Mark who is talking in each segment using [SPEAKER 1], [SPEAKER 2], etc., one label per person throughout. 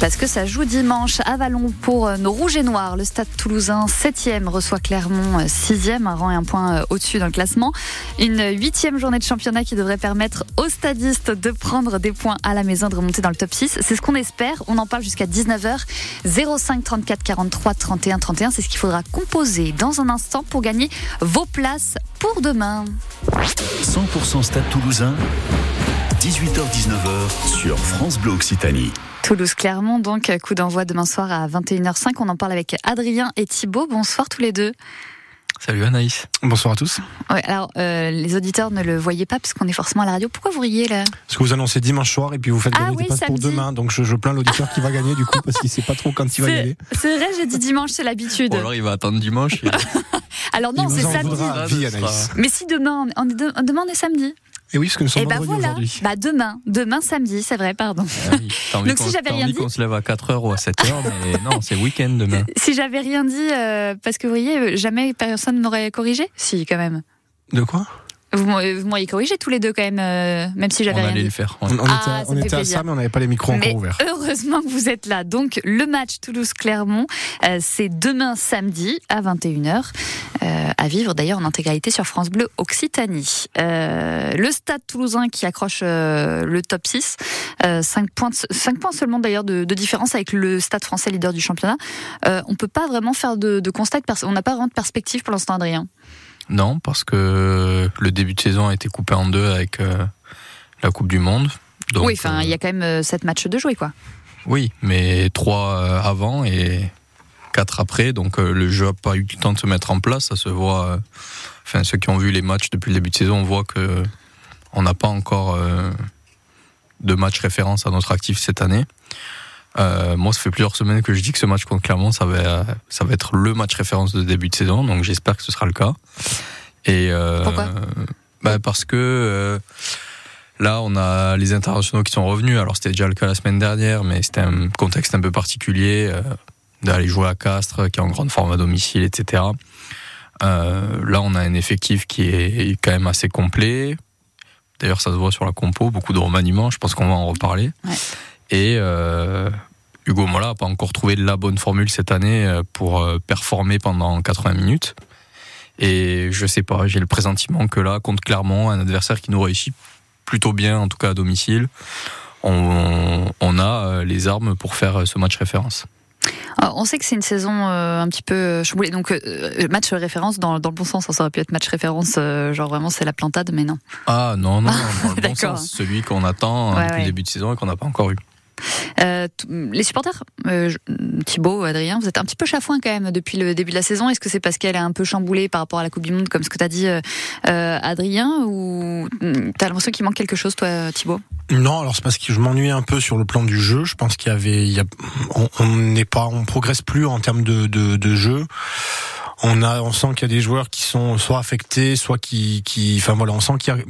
[SPEAKER 1] Parce que ça joue dimanche à Vallon pour euh, nos Rouges et Noirs. Le stade toulousain 7e reçoit Clermont 6e, un rang et un point euh, au-dessus dans le classement. Une huitième journée de championnat qui devrait permettre aux stadistes de prendre des points à la maison, de remonter dans le top 6. C'est ce qu'on espère. On en parle jusqu'à 19h. 05 34 43 31 31. C'est ce qu'il faudra composer dans un instant pour gagner vos places pour demain.
[SPEAKER 2] 100% Stade Toulousain, 18h-19h sur France Bleu Occitanie.
[SPEAKER 1] Toulouse-Clermont, donc coup d'envoi demain soir à 21h05. On en parle avec Adrien et Thibaut. Bonsoir tous les deux.
[SPEAKER 3] Salut Anaïs.
[SPEAKER 4] Bonsoir à tous.
[SPEAKER 1] Ouais, alors, euh, les auditeurs ne le voyaient pas parce qu'on est forcément à la radio. Pourquoi vous riez là?
[SPEAKER 4] Parce que vous annoncez dimanche soir et puis vous faites
[SPEAKER 1] Ah
[SPEAKER 4] gagner
[SPEAKER 1] oui,
[SPEAKER 4] des passes pour demain. Donc je, je plains l'auditeur qui va gagner du coup parce qu'il sait pas trop quand il va y
[SPEAKER 1] C'est
[SPEAKER 4] aller.
[SPEAKER 1] c'est vrai, j'ai dit dimanche, c'est l'habitude.
[SPEAKER 3] Ou alors il va attendre dimanche. et-
[SPEAKER 1] Alors non, c'est samedi.
[SPEAKER 4] vie, Anaïs.
[SPEAKER 1] Mais si demain, on est, de- demain on est samedi.
[SPEAKER 4] Et oui, parce que nous sommes
[SPEAKER 1] Et bah
[SPEAKER 4] vendredi
[SPEAKER 1] voilà.
[SPEAKER 4] aujourd'hui.
[SPEAKER 1] Bah demain, demain samedi, c'est vrai, pardon.
[SPEAKER 3] Ah oui,
[SPEAKER 1] Donc, si j'avais rien dit-
[SPEAKER 3] qu'on se lève à 4h ou à 7h, mais non, c'est week-end demain.
[SPEAKER 1] Si j'avais rien dit, euh, parce que vous voyez, euh, jamais personne m'aurait corrigé? Si, quand même.
[SPEAKER 4] De quoi?
[SPEAKER 1] Vous m'auriez vous m'auriez corrigé tous les deux quand même, euh, même si
[SPEAKER 3] On
[SPEAKER 1] j'avais rien
[SPEAKER 3] allait
[SPEAKER 1] dit.
[SPEAKER 3] le faire.
[SPEAKER 4] On,
[SPEAKER 3] ouais.
[SPEAKER 4] on
[SPEAKER 1] Ah,
[SPEAKER 4] était,
[SPEAKER 1] ça
[SPEAKER 4] on était à ça, mais on n'avait pas les micros
[SPEAKER 1] Mais
[SPEAKER 4] encore ouverts.
[SPEAKER 1] heureusement que vous êtes là. Donc, le match Toulouse-Clermont, euh, c'est demain samedi à 21h. euh, à vivre d'ailleurs en intégralité sur France Bleu Occitanie. Euh, le stade toulousain qui accroche euh, le top 6. 5, points, de- cinq points seulement d'ailleurs de, de différence avec le stade français leader du championnat. Euh, on peut pas vraiment faire de, de constat. on n'a pas vraiment de perspective pour l'instant, Adrien.
[SPEAKER 3] Non, parce que le début de saison a été coupé en deux avec euh, la Coupe du Monde. Donc,
[SPEAKER 1] oui, enfin,
[SPEAKER 3] euh,
[SPEAKER 1] il y a quand même 7 matchs de jouer, quoi.
[SPEAKER 3] Oui, mais trois euh, avant et quatre après. Donc euh, le jeu n'a pas eu le temps de se mettre en place. Ça se voit. euh, Enfin, ceux qui ont vu les matchs depuis le début de saison, on voit que on n'a pas encore euh, de match référence à notre actif cette année. Euh, moi, ça fait plusieurs semaines que je dis que ce match contre Clermont, ça va, ça va être le match référence de début de saison. Donc j'espère que ce sera le cas. Et euh,
[SPEAKER 1] Pourquoi?
[SPEAKER 3] bah, Parce que euh, là, on a les internationaux qui sont revenus. Alors c'était déjà le cas la semaine dernière, mais c'était un contexte un peu particulier d'aller jouer à Castres, qui est en grande forme à domicile, etc. Là, on a un effectif qui est quand même assez complet. D'ailleurs, ça se voit sur la compo, beaucoup de remaniements. Je pense qu'on va en reparler.
[SPEAKER 1] Ouais.
[SPEAKER 3] Et euh, Hugo Mola n'a pas encore trouvé la bonne formule cette année euh, pour euh, performer pendant 80 minutes. Et je sais pas, j'ai le pressentiment que là, contre Clermont, un adversaire qui nous réussit plutôt bien, en tout cas à domicile, on, on a les armes pour faire ce match référence.
[SPEAKER 1] Alors, on sait que c'est une saison euh, un petit peu chamboulée. Donc, euh, match référence dans, dans le bon sens. Ça aurait pu être match référence, euh, genre vraiment c'est la plantade, mais non.
[SPEAKER 3] Ah non, non, non, dans le bon sens, celui qu'on attend
[SPEAKER 1] Ouais,
[SPEAKER 3] depuis
[SPEAKER 1] ouais.
[SPEAKER 3] le début de saison et qu'on n'a pas encore eu.
[SPEAKER 1] Euh, les supporters, euh, Thibaut, Adrien, vous êtes un petit peu chafouin quand même depuis le début de la saison. Est-ce que c'est parce qu'elle est un peu chamboulée par rapport à la Coupe du Monde, comme ce que tu as dit, euh, Adrien, ou mm, t'as l'impression qu'il manque quelque chose, toi, Thibaut?
[SPEAKER 4] Non, alors c'est parce que je m'ennuie un peu sur le plan du jeu. Je pense qu'il y avait, on n'est pas, on progresse plus en termes de jeu. On a, on sent qu'il y a des joueurs qui sont soit affectés, soit qui, qui, enfin voilà, on sent qu'il y a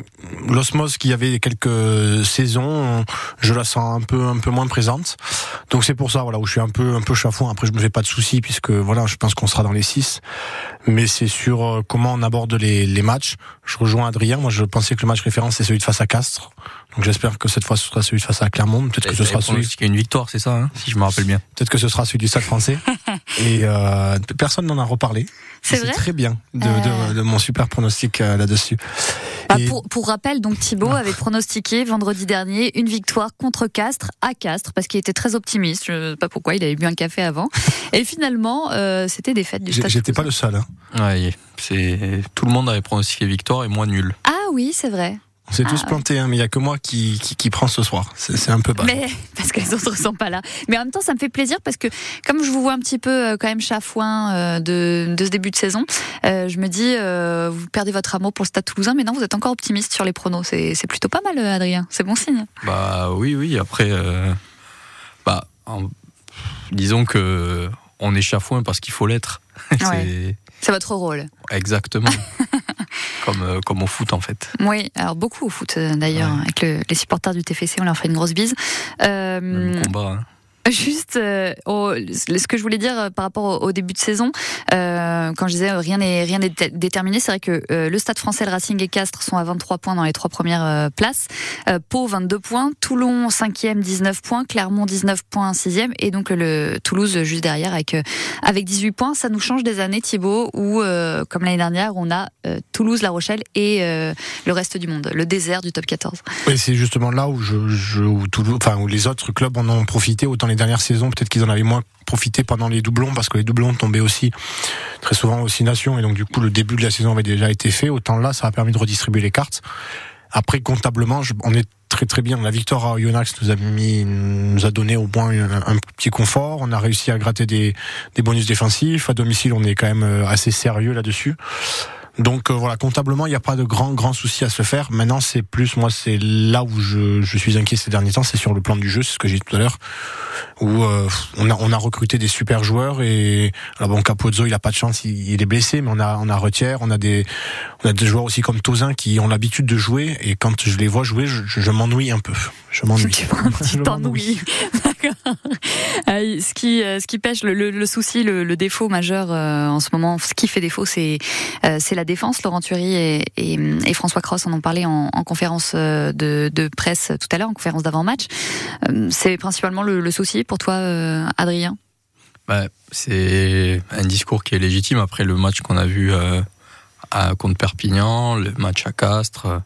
[SPEAKER 4] l'osmose qu'il y avait quelques saisons. Je la sens un peu, un peu moins présente. Donc c'est pour ça, voilà, où je suis un peu, un peu chafouin. Après, je me fais pas de soucis puisque voilà, je pense qu'on sera dans les six. Mais c'est sur euh, comment on aborde les, les matchs. Je rejoins Adrien. Moi, je pensais que le match référence c'est celui de face à Castres. Donc j'espère que cette fois ce sera celui de face à Clermont. Peut-être que ce sera celui,
[SPEAKER 3] Il y a une victoire, c'est ça, hein, si je me rappelle bien.
[SPEAKER 4] peut-être que ce sera celui du Stade Français. Et euh, personne n'en a reparlé.
[SPEAKER 1] C'est vrai
[SPEAKER 4] très bien de,
[SPEAKER 1] Euh.
[SPEAKER 4] de, de mon super pronostic euh, là-dessus.
[SPEAKER 1] Bah,
[SPEAKER 4] Et-
[SPEAKER 1] pour, pour rappel, donc Thibaut avait pronostiqué vendredi dernier une victoire contre Castres à Castres parce qu'il était très optimiste. Je sais pas pourquoi, il avait bu un café avant. Et finalement, euh, c'était des fêtes du Stade.
[SPEAKER 4] J'étais pas le seul. Hein.
[SPEAKER 3] Ouais, c'est tout le monde avait pronostiqué victoire et moi nul.
[SPEAKER 1] Ah oui, c'est vrai.
[SPEAKER 4] On s'est
[SPEAKER 1] Ah,
[SPEAKER 4] tous
[SPEAKER 1] ouais.
[SPEAKER 4] plantés, hein, mais il y a que moi qui, qui, qui prend ce soir. C'est un peu bas.
[SPEAKER 1] Mais parce que les autres sont pas là. Mais en même temps, ça me fait plaisir parce que comme je vous vois un petit peu euh, quand même chafouin euh, de, de ce début de saison, euh, je me dis euh, vous perdez votre amour pour le Stade Toulousain, mais non, vous êtes encore optimiste sur les pronos. C'est c'est plutôt pas mal, Adrien. C'est bon signe.
[SPEAKER 3] Bah oui, oui. Après, euh, bah, en- disons que on est chafouin parce qu'il faut l'être. C'est
[SPEAKER 1] C'est votre rôle.
[SPEAKER 3] exactement comme euh, comme au foot en fait.
[SPEAKER 1] Oui, alors beaucoup au foot euh, d'ailleurs,
[SPEAKER 3] Ouais.
[SPEAKER 1] avec le- les supporters du TFC, on leur fait une grosse bise. Euh,
[SPEAKER 3] Même combat. hein.
[SPEAKER 1] Juste, euh, ce que je voulais dire euh, par rapport au, début de saison, euh, quand je disais rien n'est rien n'est dé- déterminé, c'est vrai que le Stade Français, le Racing et Castres sont à 23 points dans les trois premières places. Pau 22 points, Toulon 5e 19 points, Clermont 19 points 6e et donc le Toulouse juste derrière avec avec 18 points. Ça nous change des années Thibaut où comme l'année dernière on a Toulouse, La Rochelle et le reste du monde, le désert du top 14.
[SPEAKER 4] Et c'est justement là où, je, où, Toulouse- enfin, où les autres clubs en ont profité. Autant les dernières saisons, peut-être qu'ils en avaient moins profité pendant les doublons, parce que les doublons tombaient aussi très souvent aux six nations, et donc du coup le début de la saison avait déjà été fait. Autant là, ça a permis de redistribuer les cartes. Après, comptablement, on est très très bien. La victoire à Oyonnax nous a mis, nous a donné au moins un, un petit confort. On a réussi à gratter des, des bonus défensifs. À domicile, on est quand même euh, assez sérieux là-dessus. Donc euh, voilà, comptablement, il n'y a pas de grands grands soucis à se faire. Maintenant, c'est plus moi, c'est là où je, je suis inquiet ces derniers temps, c'est sur le plan du jeu, c'est ce que j'ai dit tout à l'heure, où euh, on a on a recruté des super joueurs et alors bon, Capozzo, il a pas de chance, il, il est blessé, mais on a on a Retière, on a des on a des joueurs aussi comme Tozin qui ont l'habitude de jouer et quand je les vois jouer, je, je, je m'ennuie un peu. Je m'ennuie.
[SPEAKER 1] Tu un petit. Ah, ce qui, euh, ce pêche, le, souci, le, défaut majeur euh, en ce moment, ce qui fait défaut, c'est euh, la défense. Laurent Thury et, François Cross en ont parlé en, en conférence euh, de, presse tout à l'heure, en conférence d'avant-match. Euh, C'est principalement le, souci pour toi, euh, Adrien?
[SPEAKER 3] Bah, c'est un discours qui est légitime après le match qu'on a vu euh, à, contre Perpignan, le match à Castres.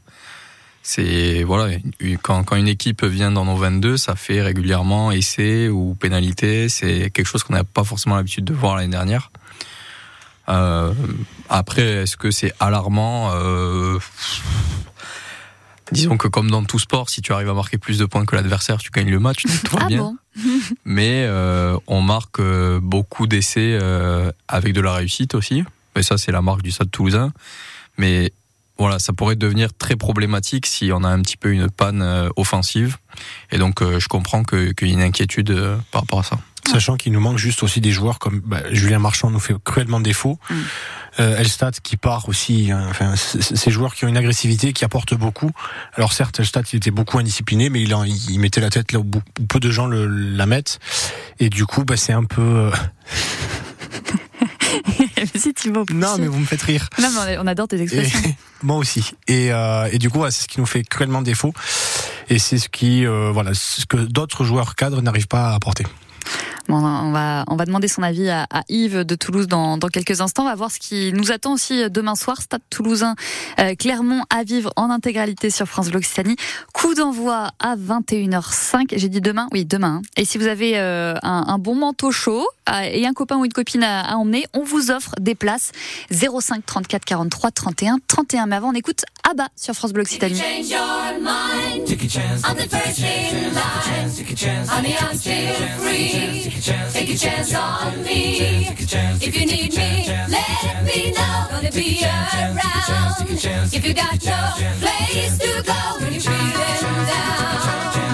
[SPEAKER 3] C'est voilà, quand, quand une équipe vient dans nos 22, ça fait régulièrement essai ou pénalité. C'est quelque chose qu'on n'a pas forcément l'habitude de voir l'année dernière. Euh, après, est-ce que c'est alarmant? Euh, Disons que comme dans tout sport, si tu arrives à marquer plus de points que l'adversaire, tu gagnes le match, donc tout va
[SPEAKER 1] Ah
[SPEAKER 3] bien
[SPEAKER 1] bon?
[SPEAKER 3] Mais euh, on marque beaucoup d'essais avec de la réussite aussi. Et ça, c'est la marque du Stade Toulousain. Mais voilà, ça pourrait devenir très problématique si on a un petit peu une panne euh, offensive. Et donc, euh, je comprends que- qu'il y ait une inquiétude euh, par rapport à ça.
[SPEAKER 4] Sachant qu'il nous manque juste aussi des joueurs comme bah, Julien Marchand nous fait cruellement défaut.
[SPEAKER 1] Mm.
[SPEAKER 4] Euh, Elstad qui part aussi. hein, enfin, ces joueurs qui ont une agressivité, qui apportent beaucoup. Alors certes, Elstad il était beaucoup indiscipliné, mais il, en- il mettait la tête là où, beaucoup- où peu de gens le, la mettent. Et du coup, bah, c'est un peu. euh,
[SPEAKER 1] Thibaut.
[SPEAKER 4] Non, mais vous me faites rire.
[SPEAKER 1] Non, mais on adore tes
[SPEAKER 4] Et,
[SPEAKER 1] expressions.
[SPEAKER 4] moi aussi. Et, euh, et du coup, c'est ce qui nous fait cruellement défaut. Et c'est ce qui, euh, voilà, ce que d'autres joueurs cadres n'arrivent pas à apporter.
[SPEAKER 1] Bon, on va, on va demander son avis à, à Yves de Toulouse dans, dans quelques instants. On va voir ce qui nous attend aussi demain soir. Stade Toulousain, euh, Clermont à vivre en intégralité sur France Bleu Occitanie. Coup d'envoi à 21h05. J'ai dit demain Oui, demain. hein. Et si vous avez euh, un, un bon manteau chaud et un copain ou une copine à, emmener, on vous offre des places 05 34 43 31 31. Mais avant, on écoute Abba sur France Bleu Occitanie.
[SPEAKER 5] Change your mind. Take a chance. I'm the first in line. Take a chance. Honey, I'm still free. Take a chance on me. If you need me, let me know. Gonna be around. If you got no place to go when you're feeling down.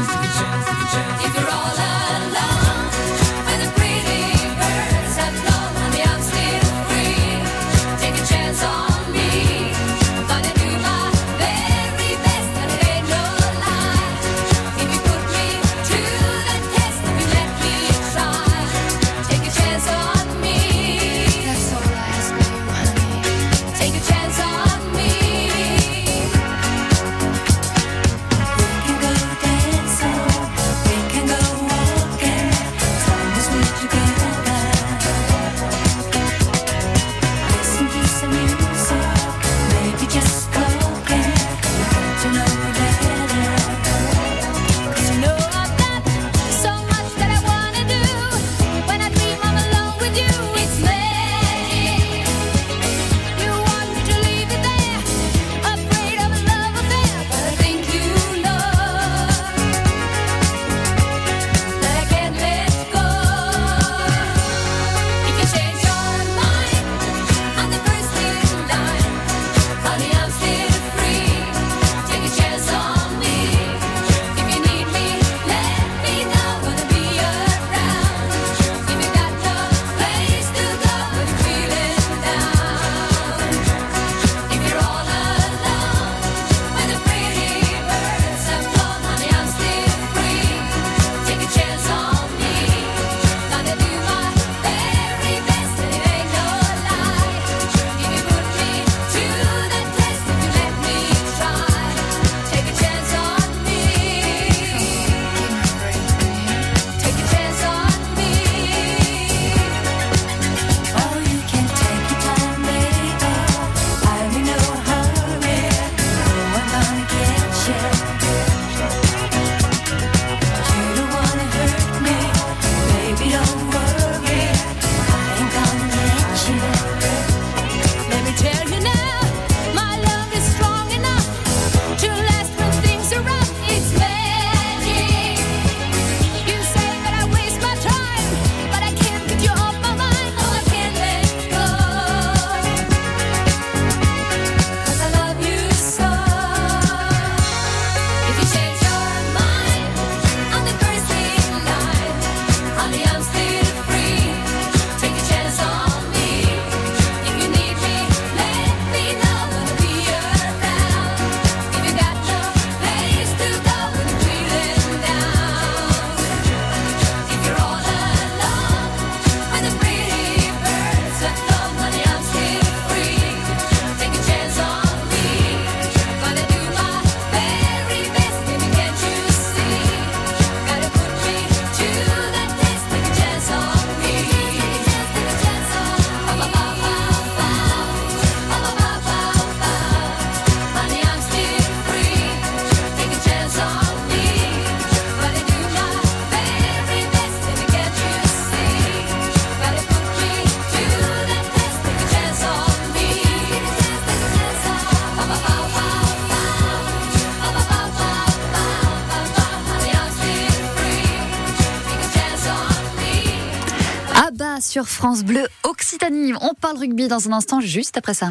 [SPEAKER 1] France Bleu Occitanie. On parle rugby dans un instant, juste après ça.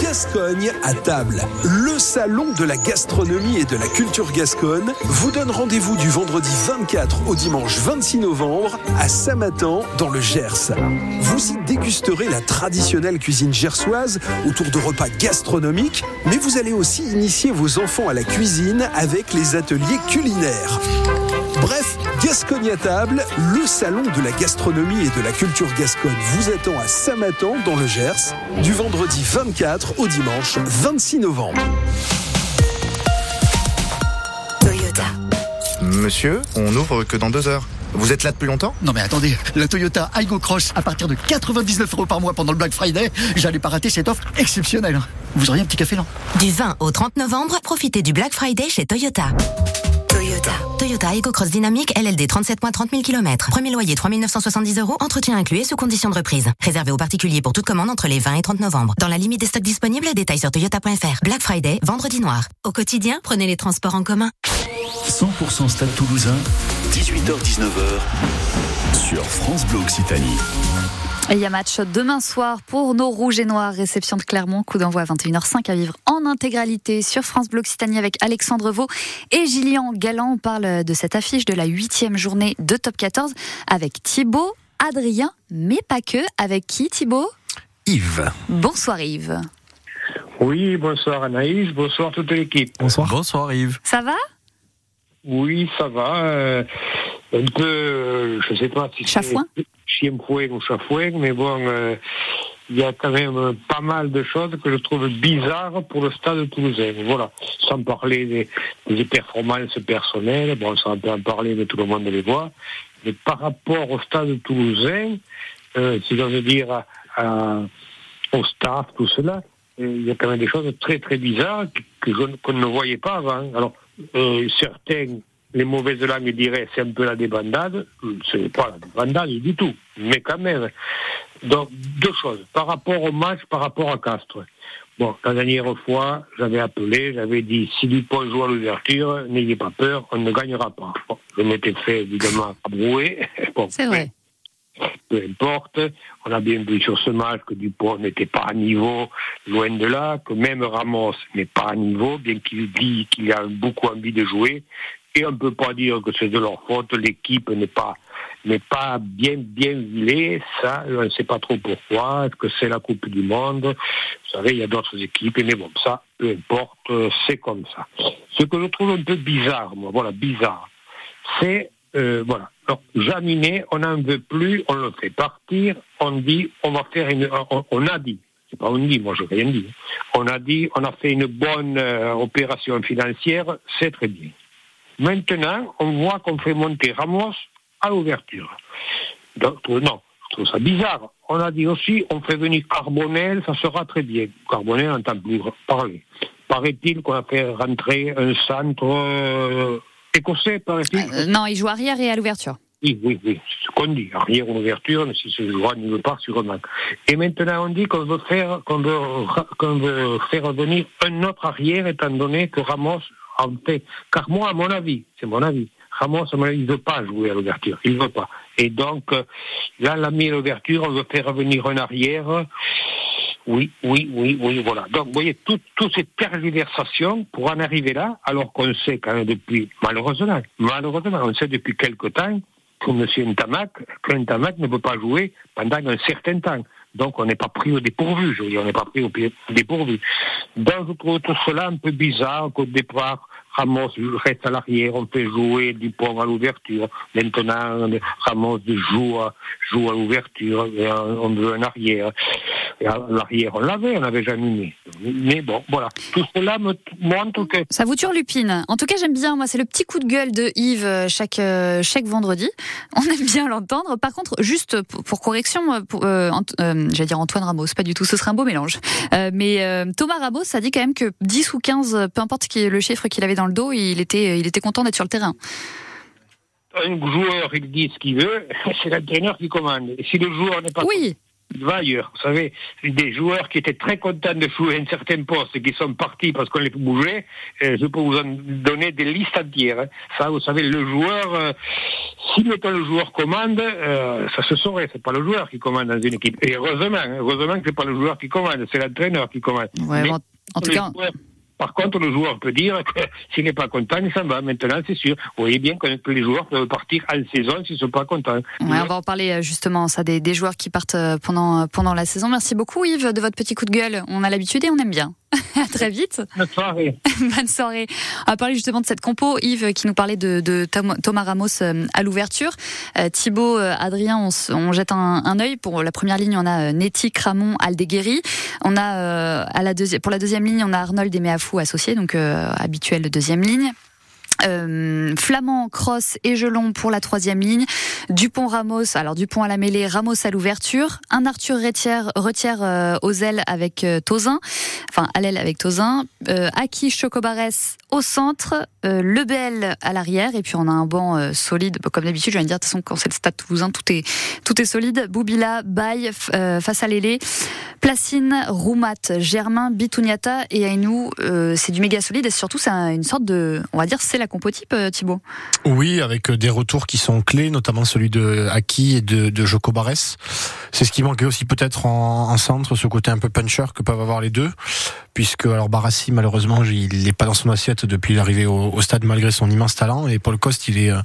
[SPEAKER 6] Gascogne à table. Le salon de la gastronomie et de la culture gasconne vous donne rendez-vous du vendredi 24 au dimanche 26 novembre à Samatan dans le Gers. Vous y dégusterez la traditionnelle cuisine gersoise autour de repas gastronomiques, mais vous allez aussi initier vos enfants à la cuisine avec les ateliers culinaires. Gascogne à table, le salon de la gastronomie et de la culture gasconne vous attend à Samatan dans le Gers du vendredi 24 au dimanche 26 novembre.
[SPEAKER 7] Toyota.
[SPEAKER 8] Monsieur, on n'ouvre que dans deux heures. Vous êtes là depuis longtemps?
[SPEAKER 9] Non mais attendez, la Toyota Aygo Cross à partir de 99 euros par mois pendant le Black Friday, j'allais pas rater cette offre exceptionnelle. Vous auriez un petit café là?
[SPEAKER 7] Du 20 au 30 novembre, profitez du Black Friday chez Toyota. Toyota. Toyota Aygo Cross Dynamique LLD 37 mois 30 000 km. Premier loyer 3 970 euros, entretien inclus et sous condition de reprise. Réservé aux particuliers pour toute commande entre les 20 et 30 novembre. Dans la limite des stocks disponibles, détails sur toyota.fr. Black Friday, vendredi noir. Au quotidien, prenez les transports en commun.
[SPEAKER 2] 100% Stade Toulousain, 18h-19h sur France Bleu Occitanie.
[SPEAKER 1] Et il y a match demain soir pour nos Rouges et Noirs. Réception de Clermont, coup d'envoi à 21h05 à vivre en intégralité sur France Bleu Occitanie avec Alexandre Vaux et Gillian Galland. On parle de cette affiche de la huitième journée de Top 14 avec Thibaut, Adrien, mais pas que. Avec qui Thibaut?
[SPEAKER 4] Yves.
[SPEAKER 1] Bonsoir Yves.
[SPEAKER 10] Oui, bonsoir Anaïs, bonsoir toute l'équipe.
[SPEAKER 4] Bonsoir.
[SPEAKER 3] Bonsoir Yves.
[SPEAKER 1] Ça va?
[SPEAKER 10] Oui, ça va. euh, un peu, euh, je sais pas si c'est
[SPEAKER 1] Chafouin
[SPEAKER 10] chien fouet ou chafouin, mais bon, euh, il y a quand même pas mal de choses que je trouve bizarres pour le stade toulousain. Voilà, sans parler des, des performances personnelles, bon, ça on peut en parler, mais tout le monde les voit. Mais par rapport au stade toulousain, euh, si j'ose dire à- à- au staff, tout cela, il y a quand même des choses très très bizarres que, que je- qu'on ne voyait pas avant. Alors, euh, certains, les mauvaises langues diraient c'est un peu la débandade. Ce n'est pas la débandade du tout, mais quand même. Donc, deux choses. Par rapport au match, par rapport à Castres. Bon, la dernière fois, j'avais appelé, j'avais dit, si Dupont joue à l'ouverture, n'ayez pas peur, on ne gagnera pas. Je m'étais fait évidemment abrouer. Bon,
[SPEAKER 1] C'est vrai.
[SPEAKER 10] Peu importe. On a bien vu sur ce match que Dupont n'était pas à niveau, loin de là, que même Ramos n'est pas à niveau, bien qu'il dit qu'il a beaucoup envie de jouer. Et on ne peut pas dire que c'est de leur faute, l'équipe n'est pas n'est pas bien bien ça, on ne sait pas trop pourquoi, que c'est la Coupe du Monde, vous savez, il y a d'autres équipes, mais bon, ça, peu importe, c'est comme ça. Ce que je trouve un peu bizarre, moi, voilà, bizarre, c'est, euh, voilà, alors, Jaminet, on n'en veut plus, on le fait partir, on dit, on va faire une, on, a dit, c'est pas on dit, moi je rien dit, on a dit, on a fait une bonne euh, opération financière, c'est très bien. Maintenant, on voit qu'on fait monter Ramos à l'ouverture. Donc, euh, non, je trouve ça bizarre. On a dit aussi, on fait venir Carbonel, ça sera très bien. Carbonel, on n'entend plus parler. Paraît-il qu'on a fait rentrer un centre euh, écossais, paraît-il
[SPEAKER 1] Euh, Non, il joue arrière et à l'ouverture.
[SPEAKER 10] oui, oui, oui, c'est ce qu'on dit. Arrière ou ouverture, mais si ce joueur ne veut pas, sûrement. Et maintenant, on dit qu'on veut faire, qu'on veut, qu'on veut faire venir un autre arrière, étant donné que Ramos en fait. Car moi, à mon avis, c'est mon avis, Ramos, à mon avis, il ne veut pas jouer à l'ouverture. Il ne veut pas. Et donc, euh, là, la mis à l'ouverture, on veut faire venir un arrière. Oui, oui, oui, oui, voilà. Donc, vous voyez, tout- toute cette tergiversation pour en arriver là, alors qu'on sait quand même depuis, malheureusement, malheureusement, on sait depuis quelque temps que M. Ntamak, que Ntamak ne peut pas jouer pendant un certain temps. Donc, on n'est pas pris au dépourvu, je veux dire, on n'est pas pris au dépourvu. Donc, je trouve tout cela un peu bizarre qu'au départ, Ramos reste à l'arrière, on fait jouer Dupont à l'ouverture. Maintenant, Ramos joue à, joue à l'ouverture, on veut un arrière. Et l'arrière, on l'avait, on n'avait jamais mis. Mais bon, voilà. Tout cela me montre que
[SPEAKER 1] Ça vous turlupine. En tout cas, j'aime bien. Moi, c'est le petit coup de gueule de Yves euh, chaque euh, chaque vendredi. On aime bien l'entendre. Par contre, juste pour, correction, euh, j'allais dire Antoine Ramos, pas du tout. Ce serait un beau mélange. Mais Thomas Ramos a dit quand même que 10 ou 15, euh, peu importe le chiffre qu'il avait dans le dos, il était il était content d'être sur le terrain.
[SPEAKER 10] un joueur, il dit ce qu'il veut, c'est l'entraîneur qui commande. Et si le joueur n'est pas
[SPEAKER 1] Oui.
[SPEAKER 10] il va ailleurs. Vous savez, des joueurs qui étaient très contents de jouer à un certain poste et qui sont partis parce qu'on les bouger, euh, je peux vous en donner des listes entières. hein. Ça, vous savez, le joueur, euh, si mettons le joueur commande, euh, ça se saurait. C'est pas le joueur qui commande dans une équipe. Et heureusement, hein, heureusement que c'est pas le joueur qui commande, c'est l'entraîneur qui commande.
[SPEAKER 1] Ouais,
[SPEAKER 10] Mais
[SPEAKER 1] en tout cas,
[SPEAKER 10] par contre, le joueur peut dire que s'il n'est pas content, il s'en va. Maintenant, c'est sûr. Vous voyez bien que les joueurs peuvent partir en saison s'ils ne sont pas contents.
[SPEAKER 1] Ouais, on va en parler euh, justement ça des, des joueurs qui partent euh, pendant pendant la saison. Merci beaucoup Yves de votre petit coup de gueule. On a l'habitude et on aime bien. à très vite.
[SPEAKER 10] Bonne soirée.
[SPEAKER 1] Bonne soirée. On va parler justement de cette compo. Yves qui nous parlait de, Thomas Ramos euh, à l'ouverture. Euh, Thibaut, euh, Adrien, on, jette un, un œil. Pour la première ligne, on a Netti, Cramon, Aldeguerri. On a euh, à la deuxi- pour la deuxième ligne, on a Arnold et Meafou associés, donc euh, habituel de deuxième ligne. Euh, Flamand, Cross et Gelon pour la troisième ligne. Dupont Ramos, alors Dupont à la mêlée, Ramos à l'ouverture. Un Arthur Retière, Retière euh, aux ailes avec euh, Tozin, enfin à l'aile avec Tozin. Euh, Aki Chocobarès au centre, Lebel à l'arrière et puis on a un banc solide. Comme d'habitude, je viens de dire, de toute façon quand c'est le Stade Toulousain, tout est tout est solide. Boubila, Baye face à Lélé, Placine, Roumat, Germain, Bitouniata et Ainou. c'est du méga solide et surtout c'est un- une sorte de, on va dire, c'est la compo euh, Thibaut.
[SPEAKER 4] Oui, avec euh, des retours qui sont clés, notamment celui de Aki et de, de Joko Barès. C'est ce qui manquait aussi peut-être en, en centre, ce côté un peu puncher que peuvent avoir les deux. Puisque, alors Barassi, malheureusement, il n'est pas dans son assiette depuis l'arrivée au, stade malgré son immense talent. Et Paul Coste, il est, euh,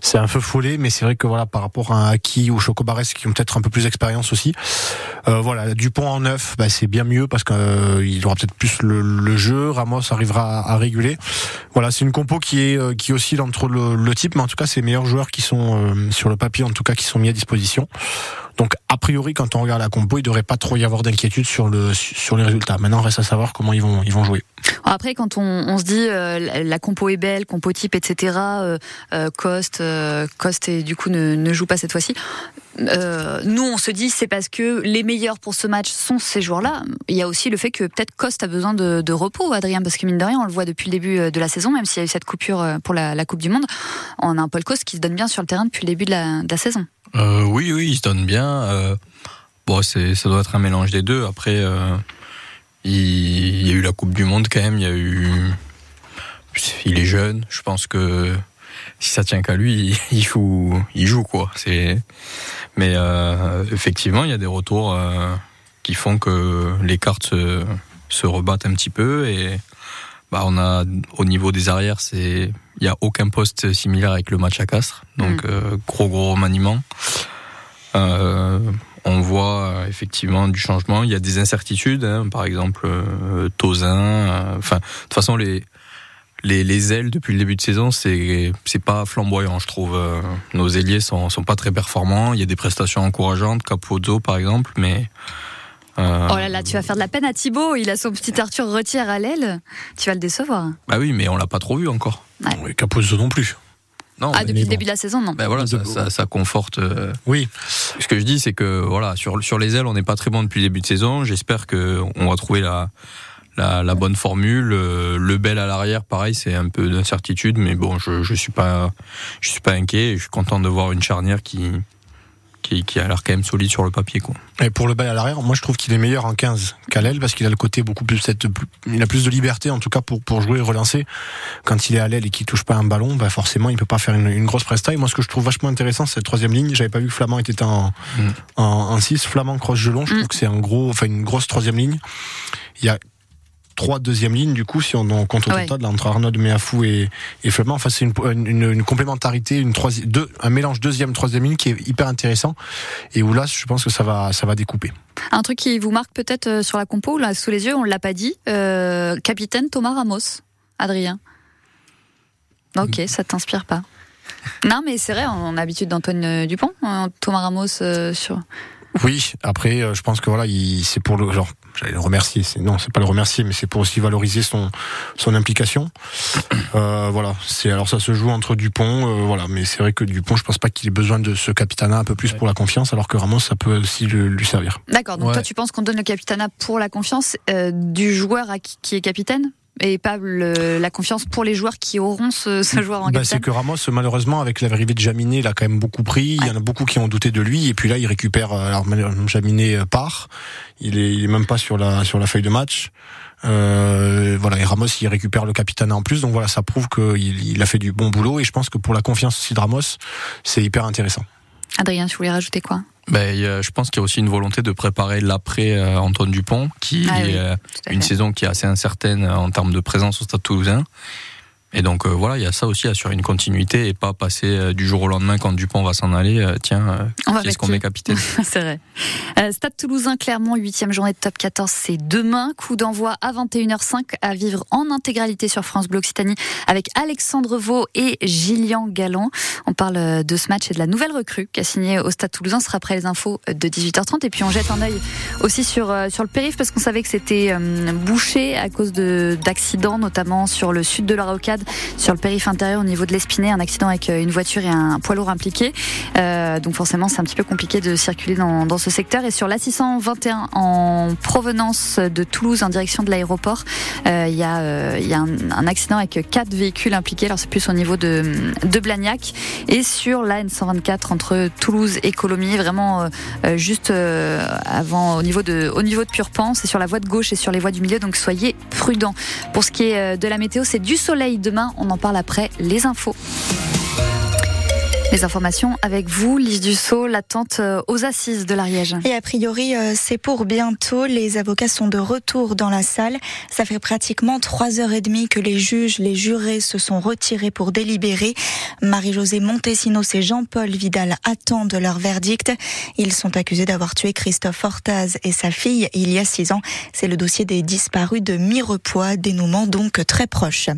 [SPEAKER 4] c'est un feu follet, mais c'est vrai que voilà, par rapport à Aki ou Choco Barès qui ont peut-être un peu plus d'expérience aussi, euh, voilà, Dupont en neuf, bah, c'est bien mieux parce qu'il aura peut-être plus le, jeu. Ramos arrivera à, réguler. Voilà, c'est une compo qui est euh, qui oscille entre le, le type, mais en tout cas, c'est les meilleurs joueurs qui sont euh, sur le papier, en tout cas, qui sont mis à disposition. Donc, a priori, quand on regarde la compo, il devrait pas trop y avoir d'inquiétude sur le sur les résultats. Maintenant, reste à savoir comment ils vont ils vont jouer.
[SPEAKER 1] Après, quand on, se dit euh, la- compo est belle, compo type, etc. Euh, euh, Coste, euh, et du coup ne, joue pas cette fois-ci. Euh, nous, on se dit c'est parce que les meilleurs pour ce match sont ces joueurs-là. Il y a aussi le fait que peut-être Coste a besoin de, repos, Adrien, parce que mine de rien, on le voit depuis le début euh, de la saison, même s'il y a eu cette coupure euh, pour la, Coupe du Monde. On a un Paul Coste qui se donne bien sur le terrain depuis le début de la saison.
[SPEAKER 3] Euh, oui, oui, il se donne bien. Euh, bon, c'est, ça doit être un mélange des deux. Après, euh, il, y a eu la Coupe du Monde quand même. Il y a eu. Il est jeune. Je pense que si ça tient qu'à lui, il joue, il joue quoi. Mais effectivement, il y a des retours qui font que les cartes se, se rebattent un petit peu et. Bah, on a au niveau des arrières, c'est il y a aucun poste similaire avec le match à Castres, donc euh, gros gros remaniement. Euh, on voit euh, effectivement du changement. Il y a des incertitudes, hein, par exemple euh, Tozin. euh, Enfin, de toute façon les les, les ailes depuis le début de saison, c'est c'est pas flamboyant, je trouve. Nos ailiers sont sont pas très performants. Il y a des prestations encourageantes, Capozzo par exemple, mais euh,
[SPEAKER 1] Oh là là, tu vas faire de la peine à Thibaut. Il a son petit Arthur Retière à l'aile. Tu vas le décevoir.
[SPEAKER 3] bah oui, mais on l'a pas trop vu encore.
[SPEAKER 4] Oui, Capozzo non plus.
[SPEAKER 3] Non,
[SPEAKER 1] Ah, depuis le
[SPEAKER 4] bon.
[SPEAKER 1] début de la saison, non.
[SPEAKER 3] Ben voilà, ça, ça, ça conforte. euh,
[SPEAKER 4] Oui,
[SPEAKER 3] Ce que je dis, c'est que voilà, sur sur les ailes, on n'est pas très bon depuis le début de saison. J'espère que on va trouver la la, la bonne formule. Euh, Le bel à l'arrière, pareil, c'est un peu d'incertitude, mais bon, je je suis pas je suis pas inquiet. Je suis content de voir une charnière qui qui, qui a l'air quand même solide sur le papier, quoi.
[SPEAKER 4] Et pour le bal à l'arrière, moi je trouve qu'il est meilleur en 15 qu'à l'aile parce qu'il a le côté beaucoup plus, cette, plus- il a plus de liberté en tout cas pour, pour jouer et relancer. Quand il est à l'aile et qu'il touche pas un ballon, bah forcément il peut pas faire une, une grosse presta. Et moi ce que je trouve vachement intéressant, c'est cette troisième ligne. J'avais pas vu que Flamand était en,
[SPEAKER 3] Mm.
[SPEAKER 4] en, en 6. Flamand, Cross, Gelon, je
[SPEAKER 1] Mm.
[SPEAKER 4] trouve que c'est un gros, enfin une grosse troisième ligne. Il y a trois deuxièmes lignes du coup si on en compte au
[SPEAKER 1] Ouais.
[SPEAKER 4] total là, entre Arnaud Meafou et, et Flamand enfin c'est une, une, une complémentarité une troisième deux, un mélange deuxième troisième ligne qui est hyper intéressant et où là je pense que ça va ça va découper
[SPEAKER 1] Un truc qui vous marque peut-être euh, sur la compo, là, sous les yeux, on l'a pas dit. Euh, capitaine Thomas Ramos, Adrien. Ok, ça t'inspire pas. Non, mais c'est vrai, on a l'habitude d'Antoine euh, Dupont, hein, Thomas Ramos euh, sur.
[SPEAKER 4] Oui, après, euh, je pense que voilà, il- c'est pour le genre, j'allais le remercier. C'est non, c'est pas le remercier, mais c'est pour aussi valoriser son son implication. Euh, voilà, c'est alors ça se joue entre Dupont, euh, voilà, mais c'est vrai que Dupont, je pense pas qu'il ait besoin de ce capitana un peu plus pour la confiance, alors que Ramos, ça peut aussi le- lui servir.
[SPEAKER 1] D'accord, donc
[SPEAKER 3] Ouais.
[SPEAKER 1] toi tu penses qu'on donne le capitana pour la confiance euh, du joueur à qui, qui est capitaine? Et pas le- la confiance pour les joueurs qui auront ce, ce joueur en
[SPEAKER 4] Bah, c'est que Ramos, malheureusement, avec l'arrivée de Jaminet, il a quand même beaucoup pris. Il y en a beaucoup qui ont douté de lui. Et puis là, il récupère. euh, Alors, Jaminet euh, part. Il est, il est même pas sur la sur la feuille de match. Euh, voilà. Et Ramos, il récupère le capitaine en plus. Donc voilà, ça prouve qu'il il a fait du bon boulot. Et je pense que pour la confiance aussi de Ramos, c'est hyper intéressant.
[SPEAKER 1] Adrien, tu voulais rajouter quoi?
[SPEAKER 3] Ben, je pense qu'il y a aussi une volonté de préparer l'après euh, Antoine Dupont, qui
[SPEAKER 1] Ah
[SPEAKER 3] est euh, une
[SPEAKER 1] fait.
[SPEAKER 3] saison qui est assez incertaine euh, en termes de présence au Stade Toulousain. Et donc euh, voilà, il y a ça aussi, assurer une continuité et pas passer euh, du jour au lendemain quand Dupont va s'en aller. euh, tiens,
[SPEAKER 1] On va
[SPEAKER 3] qui est-ce
[SPEAKER 1] mettre
[SPEAKER 3] qu'on met capitaine
[SPEAKER 1] c'est vrai. Stade Toulousain, Clermont, huitième journée de top 14, c'est demain. Coup d'envoi à 21h05 à vivre en intégralité sur France Bleu Occitanie avec Alexandre Vaux et Gillian Galland. On parle de ce match et de la nouvelle recrue qui a signé au Stade Toulousain. Ce sera après les infos de 18h30. Et puis on jette un œil aussi sur, sur le périph parce qu'on savait que c'était bouché à cause de- d'accidents, notamment sur le sud de la Rocade, sur le périph intérieur au niveau de l'Espinay, un accident avec euh, une voiture et un poids lourd impliqué. Euh, donc forcément, c'est un petit peu compliqué de circuler dans, ce secteur. Et sur l'A621 en provenance de Toulouse en direction de l'aéroport, euh, il y a, un, accident avec quatre véhicules impliqués. Alors c'est plus au niveau de, de Blagnac. Et sur la N124 entre Toulouse et Colomiers, vraiment juste avant au niveau de au niveau de Purpan, c'est sur la voie de gauche et sur les voies du milieu. Donc soyez prudents. Pour ce qui est de la météo, c'est du soleil demain. On en parle après les infos. Les informations avec vous, Lise Dussault, l'attente euh, aux assises de l'Ariège.
[SPEAKER 11] Et a priori, euh, c'est pour bientôt. Les avocats sont de retour dans la salle. Ça fait pratiquement trois heures et demie que les juges, les jurés se sont retirés pour délibérer. Marie-Josée Montesinos et Jean-Paul Vidal attendent leur verdict. Ils sont accusés d'avoir tué Christophe Hortaz et sa fille il y a six ans. C'est le dossier des disparus de Mirepoix, dénouement donc très proche.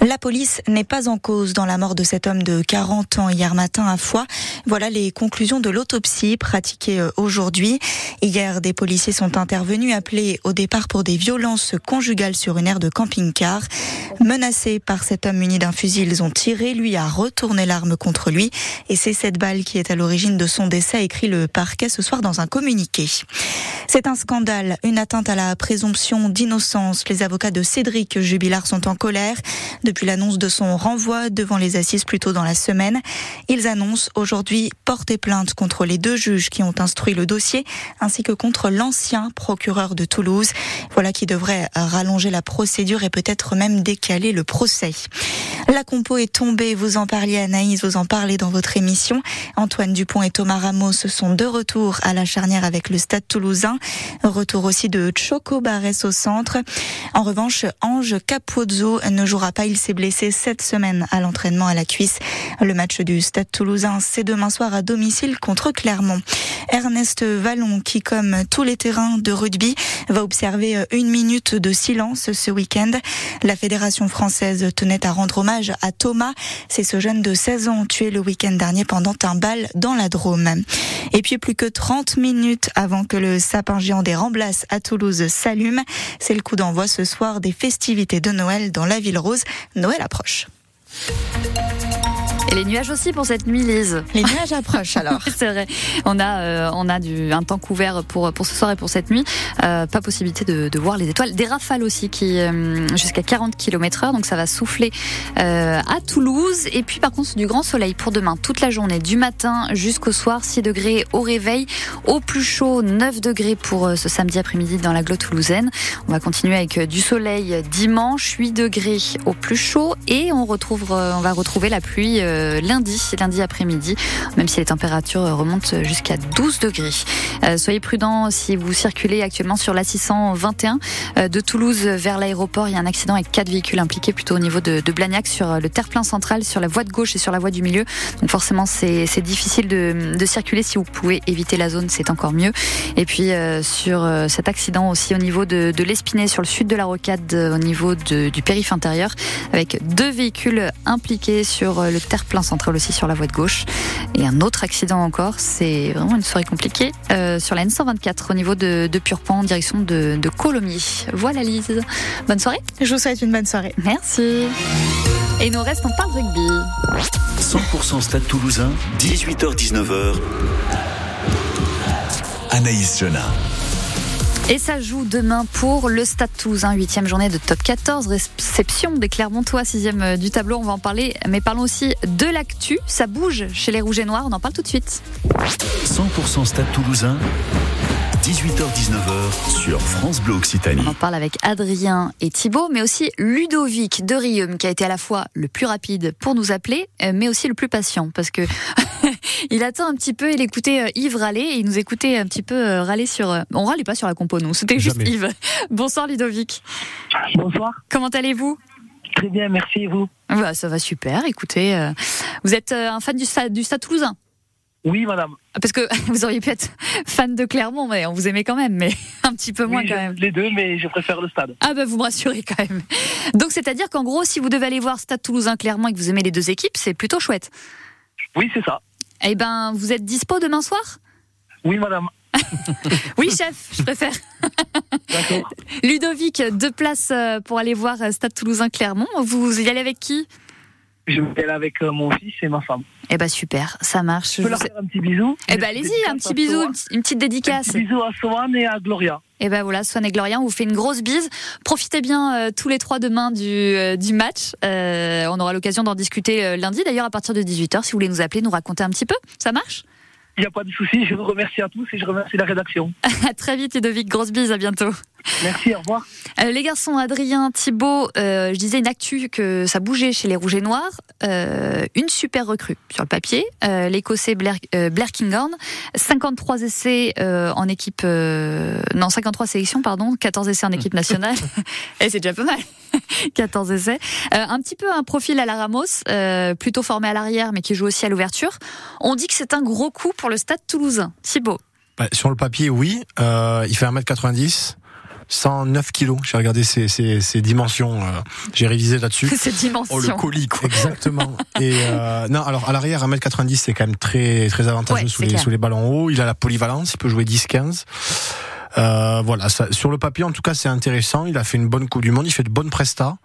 [SPEAKER 11] La police n'est pas en cause dans la mort de cet homme de 40 ans hier à Foix. Voilà les conclusions de l'autopsie pratiquée euh, aujourd'hui. Hier, des policiers sont intervenus appelés au départ pour des violences conjugales sur une aire de camping-car. Menacés par cet homme muni d'un fusil, ils ont tiré. Lui a retourné l'arme contre lui. Et c'est cette balle qui est à l'origine de son décès, écrit le parquet ce soir dans un communiqué. C'est un scandale, une atteinte à la présomption d'innocence. Les avocats de Cédric Jubilard sont en colère depuis l'annonce de son renvoi devant les assises plus tôt dans la semaine. Ils annoncent aujourd'hui porter plainte contre les deux juges qui ont instruit le dossier ainsi que contre l'ancien procureur de Toulouse. Voilà qui devrait rallonger la procédure et peut-être même décaler le procès. La compo est tombée, vous en parliez Anaïs, vous en parlez dans votre émission. Antoine Dupont et Thomas Ramos sont de retour à la charnière avec le Stade toulousain. Retour aussi de Choco Barres au centre. En revanche, Ange Capozzo ne jouera pas, il s'est blessé cette semaine à l'entraînement à la cuisse. Le match du Stade toulousain, c'est demain soir à domicile contre Clermont. Ernest Vallon, qui comme tous les terrains de rugby, va observer une minute de silence ce week-end. La Fédération française tenait à rendre hommage à Thomas. C'est ce jeune de 16 ans tué le week-end dernier pendant un bal dans la Drôme. Et puis plus que 30 minutes avant que le sapin géant des Ramblas à Toulouse s'allume, c'est le coup d'envoi ce soir des festivités de Noël dans la ville rose. Noël approche.
[SPEAKER 1] Et les nuages aussi pour cette nuit, Lise.
[SPEAKER 11] Les nuages approchent alors.
[SPEAKER 1] c'est vrai. On a, euh, on a du, un temps couvert pour, pour ce soir et pour cette nuit. Euh, pas possibilité de, de voir les étoiles. Des rafales aussi qui euh, jusqu'à 40 km heure. Donc ça va souffler à Toulouse. Et puis par contre, du grand soleil pour demain. Toute la journée, du matin jusqu'au soir. 6 degrés au réveil. Au plus chaud, 9 degrés pour ce samedi après-midi dans la Glo toulousaine. On va continuer avec du soleil dimanche. 8 degrés au plus chaud. Et on, retrouve, on va retrouver la pluie lundi, lundi après-midi, même si les températures remontent jusqu'à 12 degrés. Euh, soyez prudents si vous circulez actuellement sur la 621 euh, de Toulouse vers l'aéroport. Il y a un accident avec quatre véhicules impliqués plutôt au niveau de, Blagnac sur le terre-plein central, sur la voie de gauche et sur la voie du milieu. Donc forcément, c'est difficile de, circuler. Si vous pouvez éviter la zone, c'est encore mieux. Et puis euh, sur euh, cet accident aussi au niveau de, de l'Espinay, sur le sud de la Rocade, euh, au niveau du périph' intérieur, avec deux véhicules impliqués sur euh, le terre-plein central aussi sur la voie de gauche. Et un autre accident encore, c'est vraiment une soirée compliquée, euh, sur la N124 au niveau de, de Purpan en direction de, de Colomiers. Voilà Lise. Bonne soirée.
[SPEAKER 11] Je vous souhaite une bonne soirée.
[SPEAKER 1] Merci. Et il nous reste, on parle rugby.
[SPEAKER 2] 100% Stade Toulousain, 18h-19h. Anaïs Jeunin.
[SPEAKER 1] Et ça joue demain pour le Stade Toulousain, huitième journée de top 14, réception des Clermontois, sixième euh, du tableau. On va en parler, mais parlons aussi de l'actu. Ça bouge chez les Rouges et Noirs. On en parle tout de suite.
[SPEAKER 2] 100% Stade Toulousain. 18h-19h sur France Bleu Occitanie.
[SPEAKER 1] On en parle avec Adrien et Thibaut, mais aussi Ludovic de Rium, qui a été à la fois le plus rapide pour nous appeler, euh, mais aussi le plus patient, parce que il attend un petit peu, il écoutait euh, Yves râler, et il nous écoutait un petit peu euh, râler sur... On râlait pas sur la compo, non, c'était juste. Yves. Bonsoir Ludovic.
[SPEAKER 12] Bonsoir.
[SPEAKER 1] Comment allez-vous?
[SPEAKER 12] Très bien, merci et vous?
[SPEAKER 1] Bah, Ça va super, écoutez. euh, Vous êtes un fan du stade, du stade toulousain?
[SPEAKER 12] Oui, madame.
[SPEAKER 1] Parce que vous auriez pu être fan de Clermont, mais on vous aimait quand même, mais un petit peu moins
[SPEAKER 12] Oui,
[SPEAKER 1] quand même.
[SPEAKER 12] Les deux, mais je préfère le stade.
[SPEAKER 1] Ah bah vous me rassurez quand même. Donc c'est-à-dire qu'en gros, si vous devez aller voir Stade Toulousain Clermont et que vous aimez les deux équipes, c'est plutôt chouette.
[SPEAKER 12] Oui, c'est ça.
[SPEAKER 1] Eh ben, vous êtes dispo demain soir?
[SPEAKER 12] Oui, madame.
[SPEAKER 1] Oui, chef, je préfère.
[SPEAKER 12] D'accord.
[SPEAKER 1] Ludovic, deux places euh, pour aller voir euh, Stade Toulousain Clermont. Vous y allez avec qui?
[SPEAKER 12] Je vais aller avec euh, mon fils et ma femme.
[SPEAKER 1] Eh ben super, ça marche.
[SPEAKER 12] Je peux
[SPEAKER 1] Je
[SPEAKER 12] leur
[SPEAKER 1] vous-
[SPEAKER 12] faire un petit bisou.
[SPEAKER 1] Eh ben
[SPEAKER 12] petite
[SPEAKER 1] allez-y, un petit bisou, une petite-
[SPEAKER 12] Un
[SPEAKER 1] dédicace.
[SPEAKER 12] petit bisou à Soane et à Gloria.
[SPEAKER 1] Et ben voilà, Swan et Gloria, on vous fait une grosse bise. Profitez bien euh, tous les trois demain du, euh, du match. Euh, on aura l'occasion d'en discuter euh, lundi, d'ailleurs à partir de 18h, si vous voulez nous appeler, nous raconter un petit peu. Ça marche?
[SPEAKER 12] Il n'y a pas de souci. Je vous remercie à tous et je remercie la rédaction.
[SPEAKER 1] À très vite, Ludovic. Grosse bise, à bientôt.
[SPEAKER 12] Merci, au revoir.
[SPEAKER 1] Euh, les garçons, Adrien, Thibaut, euh, je disais une actu que ça bougeait chez les Rouges et Noirs. Euh, une super recrue sur le papier, euh, l'Écossais Blair, euh, Blair Kinghorn. 53 essais euh, en équipe, euh, non 53 sélections pardon, 14 essais en équipe nationale. Et c'est déjà pas mal. 14 essais. Euh, un petit peu un profil à la Ramos, euh, plutôt formé à l'arrière mais qui joue aussi à l'ouverture. On dit que c'est un gros coup pour le Stade Toulousain. Thibaut.
[SPEAKER 4] Bah, sur le papier, oui. Euh, il fait 1m90. 109 kilos. J'ai regardé ses, ses- ses dimensions. euh, J'ai révisé là-dessus.
[SPEAKER 1] Ces dimensions.
[SPEAKER 3] Oh, le colis, quoi.
[SPEAKER 4] Exactement. Et euh, non, alors à l'arrière, 1m90, c'est quand même très très avantageux
[SPEAKER 1] Ouais,
[SPEAKER 4] sous, les, sous les ballons hauts. Il a la polyvalence, il peut jouer 10-15. Euh, voilà, ça, sur le papier, en tout cas, c'est intéressant. Il a fait une bonne Coupe du Monde, il fait de bonnes prestats.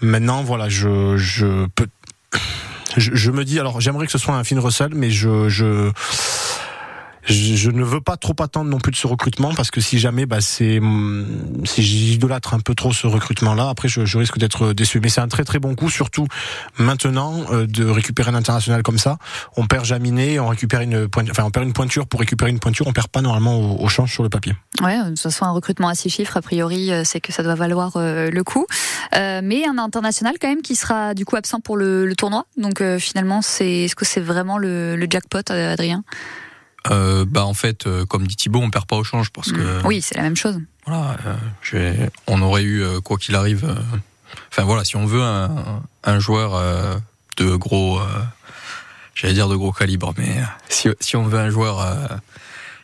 [SPEAKER 4] Maintenant, voilà, je, je peux. Je, je me dis, alors j'aimerais que ce soit un Finn Russell, mais je, je, je, ne veux pas trop attendre non plus de ce recrutement parce que si jamais, bah, c'est, hum, si j'idolâtre un peu trop ce recrutement-là, après je, je risque d'être déçu. Mais c'est un très très bon coup, surtout maintenant euh, de récupérer un international comme ça. On perd Jaminet, on récupère une pointure, enfin on perd une pointure pour récupérer une pointure, on perd pas normalement au, au change sur le papier.
[SPEAKER 1] Ouais, que ce soit un recrutement à six chiffres, a priori, euh, c'est que ça doit valoir euh, le coup. Euh, mais un international quand même qui sera du coup absent pour le, le tournoi. Donc euh, finalement, c'est est-ce que c'est vraiment le, le jackpot, euh, Adrien?
[SPEAKER 3] Euh, bah en fait, euh, comme dit Thibaut, on perd pas au change parce que
[SPEAKER 1] Oui, c'est la même chose.
[SPEAKER 3] voilà, euh, on aurait eu euh, quoi qu'il arrive. Enfin voilà, si on veut un, un joueur de gros, j'allais dire de gros calibre, mais si, si on veut un joueur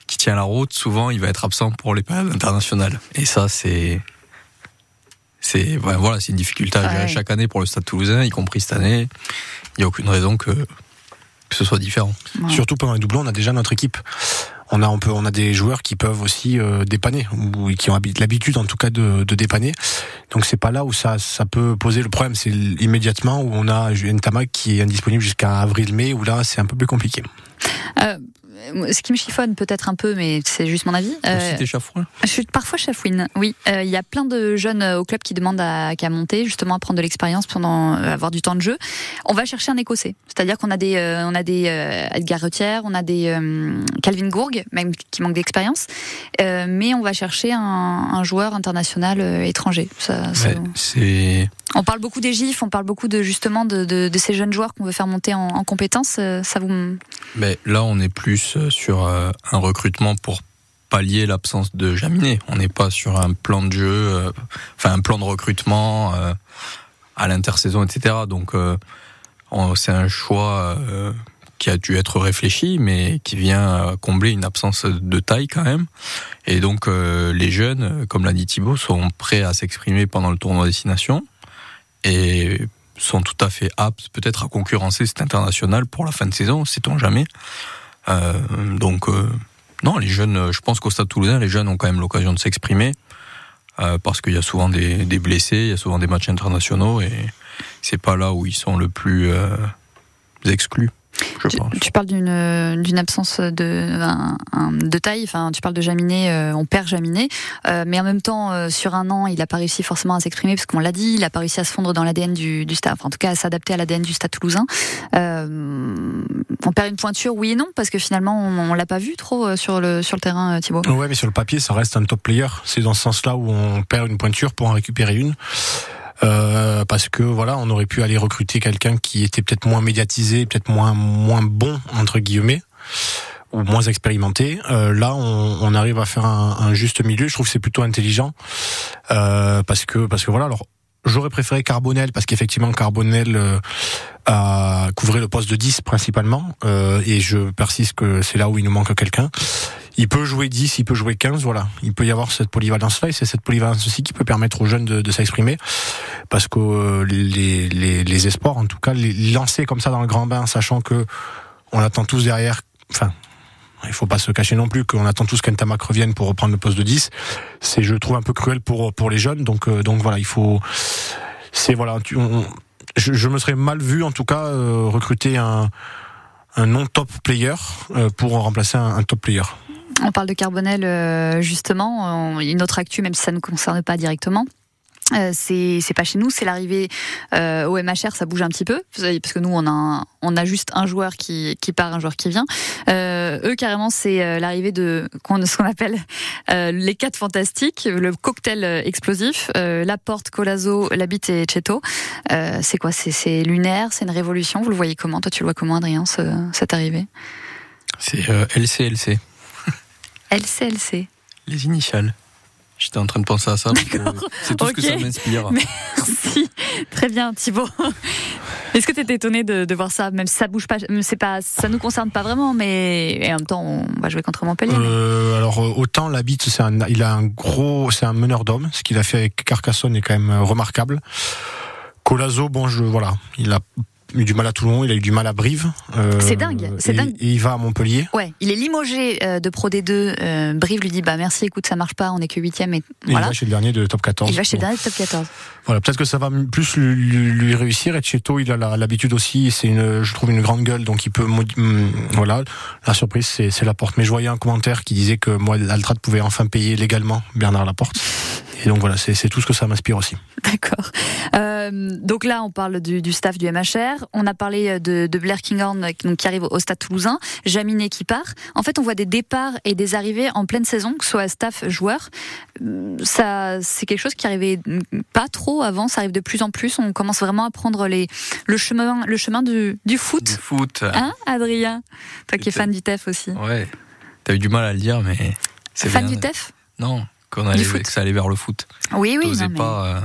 [SPEAKER 3] qui tient la route, souvent il va être absent pour les périodes internationales. Et ça, c'est c'est voilà, c'est une difficulté à gérer
[SPEAKER 1] Ouais.
[SPEAKER 3] chaque année pour le Stade Toulousain, y compris cette année. Il n'y a aucune raison que que ce soit différent.
[SPEAKER 1] Ouais.
[SPEAKER 4] Surtout pendant les doublons, on a déjà notre équipe. On a, on peut, on a des joueurs qui peuvent aussi euh, dépanner ou qui ont habi- l'habitude en tout cas de, de dépanner. Donc c'est pas là où ça, ça peut poser le problème. C'est immédiatement où on a Ntama qui est indisponible jusqu'à avril-mai où là c'est un peu plus compliqué.
[SPEAKER 1] Euh, ce qui me chiffonne peut-être un peu, mais c'est juste mon avis. euh,
[SPEAKER 3] Aussi des chafouins.
[SPEAKER 1] Je suis parfois chafouine, oui. Euh, Il y a plein de jeunes euh, au club qui demandent à, qu'à monter, justement à prendre de l'expérience pendant euh, avoir du temps de jeu. On va chercher un Écossais, c'est-à-dire qu'on a des, euh, on a des euh, Edgar Retière, on a des euh, Calvin Gourg, même qui manquent d'expérience, Euh, mais on va chercher un, un joueur international euh, étranger. Ça, ça-
[SPEAKER 3] Ouais, c'est
[SPEAKER 1] On parle beaucoup des gifs, on parle beaucoup de justement de, ces jeunes joueurs qu'on veut faire monter en, en compétences. Euh, Ça vous
[SPEAKER 3] Mais là, on est plus euh, sur euh, un recrutement pour pallier l'absence de Jaminet. On n'est pas sur un plan de jeu, enfin un plan de recrutement à l'intersaison, etc. Donc, on- c'est un choix qui a dû être réfléchi, mais qui vient combler une absence de taille quand même. Et donc, les jeunes, comme l'a dit Thibaut, sont prêts à s'exprimer pendant le tournoi destination et sont tout à fait aptes peut-être à concurrencer cet international pour la fin de saison, sait-on jamais. Euh, donc euh, non, les jeunes, je pense qu'au Stade Toulousain, les jeunes ont quand même l'occasion de s'exprimer euh, parce qu'il y a souvent des, des blessés, il y a souvent des matchs internationaux et c'est pas là où ils sont le plus euh, exclus. Je
[SPEAKER 1] Tu,
[SPEAKER 3] pense.
[SPEAKER 1] tu parles d'une d'une absence de un- un- de taille. Enfin, tu parles de Jaminet. euh, on perd Jaminet, euh, mais en même temps, euh, sur un an, il a pas réussi forcément à s'exprimer parce qu'on l'a dit, il a pas réussi à se fondre dans l'ADN du, du stade. Enfin, en tout cas, à s'adapter à l'ADN du stade toulousain. Euh, on perd une pointure, oui et non, parce que finalement, on, on l'a pas vu trop euh, sur le sur le terrain, euh, Thibaut.
[SPEAKER 4] Ouais, mais sur le papier, ça reste un top player. C'est dans ce sens-là où on perd une pointure pour en récupérer une. Euh, parce que voilà, on aurait pu aller recruter quelqu'un qui était peut-être moins médiatisé, peut-être moins moins bon entre guillemets ou moins expérimenté. Euh, là, on, on arrive à faire un, un juste milieu. Je trouve que c'est plutôt intelligent euh, parce que parce que voilà. Alors, j'aurais préféré Carbonel parce qu'effectivement Carbonel euh, a couvrait le poste de 10 principalement euh, et je persiste que c'est là où il nous manque quelqu'un. Il peut jouer 10, il peut jouer 15, voilà. Il peut y avoir cette polyvalence-là c'est cette polyvalence aussi qui peut permettre aux jeunes de, s'exprimer parce que euh, les, espoirs, en tout cas, les lancer comme ça dans le grand bain, sachant que on attend tous derrière, enfin, il faut pas se cacher non plus qu'on attend tous qu'Entamac revienne pour reprendre le poste de 10. C'est, je trouve, un peu cruel pour pour les jeunes. Donc euh, donc voilà, il faut. C'est voilà, tu- je, me serais mal vu en tout cas euh, recruter un un non top player pour remplacer un top player.
[SPEAKER 1] On parle de Carbonel euh, justement. Une autre actu, même si ça ne concerne pas directement. Euh, c'est pas chez nous, c'est l'arrivée euh, au MHR, ça bouge un petit peu parce que nous on a un- on a juste un joueur qui qui part, un joueur qui vient. Euh, eux carrément c'est euh, l'arrivée de ce qu'on appelle euh, les quatre fantastiques, le cocktail euh, explosif, euh, Laporte, Colazo, Labitte et Cheto. Euh, c'est quoi? C'est lunaire, c'est une révolution. Vous le voyez comment? Toi tu le vois comment Adrien ce- cette arrivée?
[SPEAKER 3] C'est euh, LCLC,
[SPEAKER 1] LCLC.
[SPEAKER 3] les initiales. J'étais en train de penser à ça. C'est tout ce que ça m'inspire.
[SPEAKER 1] Merci. Très bien, Thibaut. Est-ce que tu étais étonné de, de voir ça, même si ça bouge pas, c'est pas, ça nous concerne pas vraiment, mais et en même temps, on va jouer contre Montpellier. mais-
[SPEAKER 4] Euh, alors euh, autant Labitte, c'est un, il a un gros, c'est un meneur d'hommes. Ce qu'il a fait avec Carcassonne est quand même euh, remarquable. Colazo, bon, je voilà, il a eu du mal à Toulon, il a eu du mal à Brive. euh,
[SPEAKER 1] C'est dingue, c'est dingue.
[SPEAKER 4] Et il va à Montpellier.
[SPEAKER 1] Ouais, il est limogé euh, de Pro D2. Euh, Brive lui dit bah merci, écoute, ça marche pas, on est que huitième et
[SPEAKER 4] Et
[SPEAKER 1] voilà.
[SPEAKER 4] il va chez le dernier de top 14.
[SPEAKER 1] Il va chez le dernier de top 14.
[SPEAKER 4] Voilà, peut-être que ça va plus lui, lui- lui réussir. Et Cheto, il a l'habitude aussi. C'est une, je trouve une grande gueule, donc il peut. Voilà, la surprise, c'est Laporte. Mais je voyais un commentaire qui disait que moi, l'Altrad pouvait enfin payer légalement Bernard Laporte. Et donc voilà, c'est tout ce que ça m'inspire aussi.
[SPEAKER 1] D'accord. Euh, donc là, on parle du, du staff du MHR. On a parlé de, de Blair Kinghorn qui- donc, qui arrive au Stade Toulousain, Jaminet qui part. En fait, on voit des départs et des arrivées en pleine saison, que ce soit staff, joueur. Euh, Ça, c'est quelque chose qui arrivait pas trop avant. Ça arrive de plus en plus. On commence vraiment à prendre les, le chemin, le chemin du, du foot.
[SPEAKER 3] Du foot.
[SPEAKER 1] Hein, Adrien? Toi qui es fan du TEF aussi.
[SPEAKER 3] Ouais. T'as eu du mal à le dire, mais c'est
[SPEAKER 1] Fan
[SPEAKER 3] bien.
[SPEAKER 1] du TEF
[SPEAKER 3] Non, qu'on allait, que ça allait vers le foot.
[SPEAKER 1] Oui, oui, non, mais
[SPEAKER 3] pas euh,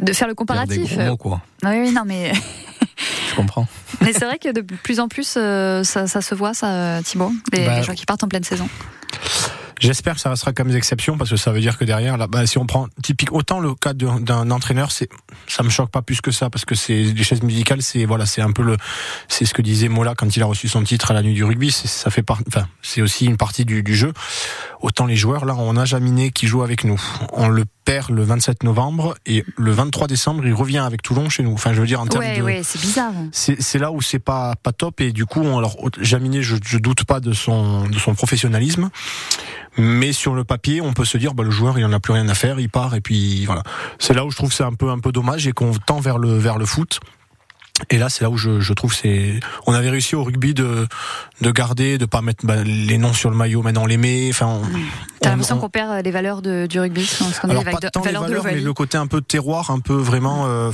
[SPEAKER 1] de faire le
[SPEAKER 3] des
[SPEAKER 1] comparatif.
[SPEAKER 3] gros mots, quoi.
[SPEAKER 1] Oui, oui, non, mais
[SPEAKER 3] Je comprends.
[SPEAKER 1] Mais c'est vrai que de plus en plus, euh, ça, ça se voit, ça, Thibaut, les,
[SPEAKER 4] Bah,
[SPEAKER 1] les joueurs qui partent en pleine saison.
[SPEAKER 4] J'espère que ça restera comme des exceptions parce que ça veut dire que derrière, là, bah, si on prend typique autant le cas d'un entraîneur, c'est ça me choque pas plus que ça parce que c'est les chaises musicales, c'est voilà, c'est un peu le, c'est ce que disait Mola quand il a reçu son titre à la nuit du rugby. Ça fait part, enfin, c'est aussi une partie du, du jeu. Autant les joueurs, là, on a Jaminet qui joue avec nous. On le perd le 27 novembre et le 23 décembre, il revient avec Toulon chez nous. Enfin, je veux dire en termes
[SPEAKER 1] Ouais,
[SPEAKER 4] de,
[SPEAKER 1] ouais, c'est bizarre.
[SPEAKER 4] c'est là où c'est pas pas top et du coup on, alors Jaminet je, je doute pas de son de son professionnalisme mais sur le papier on peut se dire bah le joueur il en a plus rien à faire il part et puis voilà c'est là où je trouve que c'est un peu un peu dommage et qu'on tend vers le vers le foot et là, c'est là où je, je trouve c'est. On avait réussi au rugby de de garder, de pas mettre bah, les noms sur le maillot, maintenant on les met. Enfin, on-
[SPEAKER 1] T'as
[SPEAKER 4] on-
[SPEAKER 1] l'impression
[SPEAKER 4] on-
[SPEAKER 1] qu'on perd euh, les valeurs de- du rugby, dit
[SPEAKER 4] alors
[SPEAKER 1] les
[SPEAKER 4] pas tant les
[SPEAKER 1] valeurs de
[SPEAKER 4] valeurs, mais le côté un peu terroir, un peu vraiment, euh,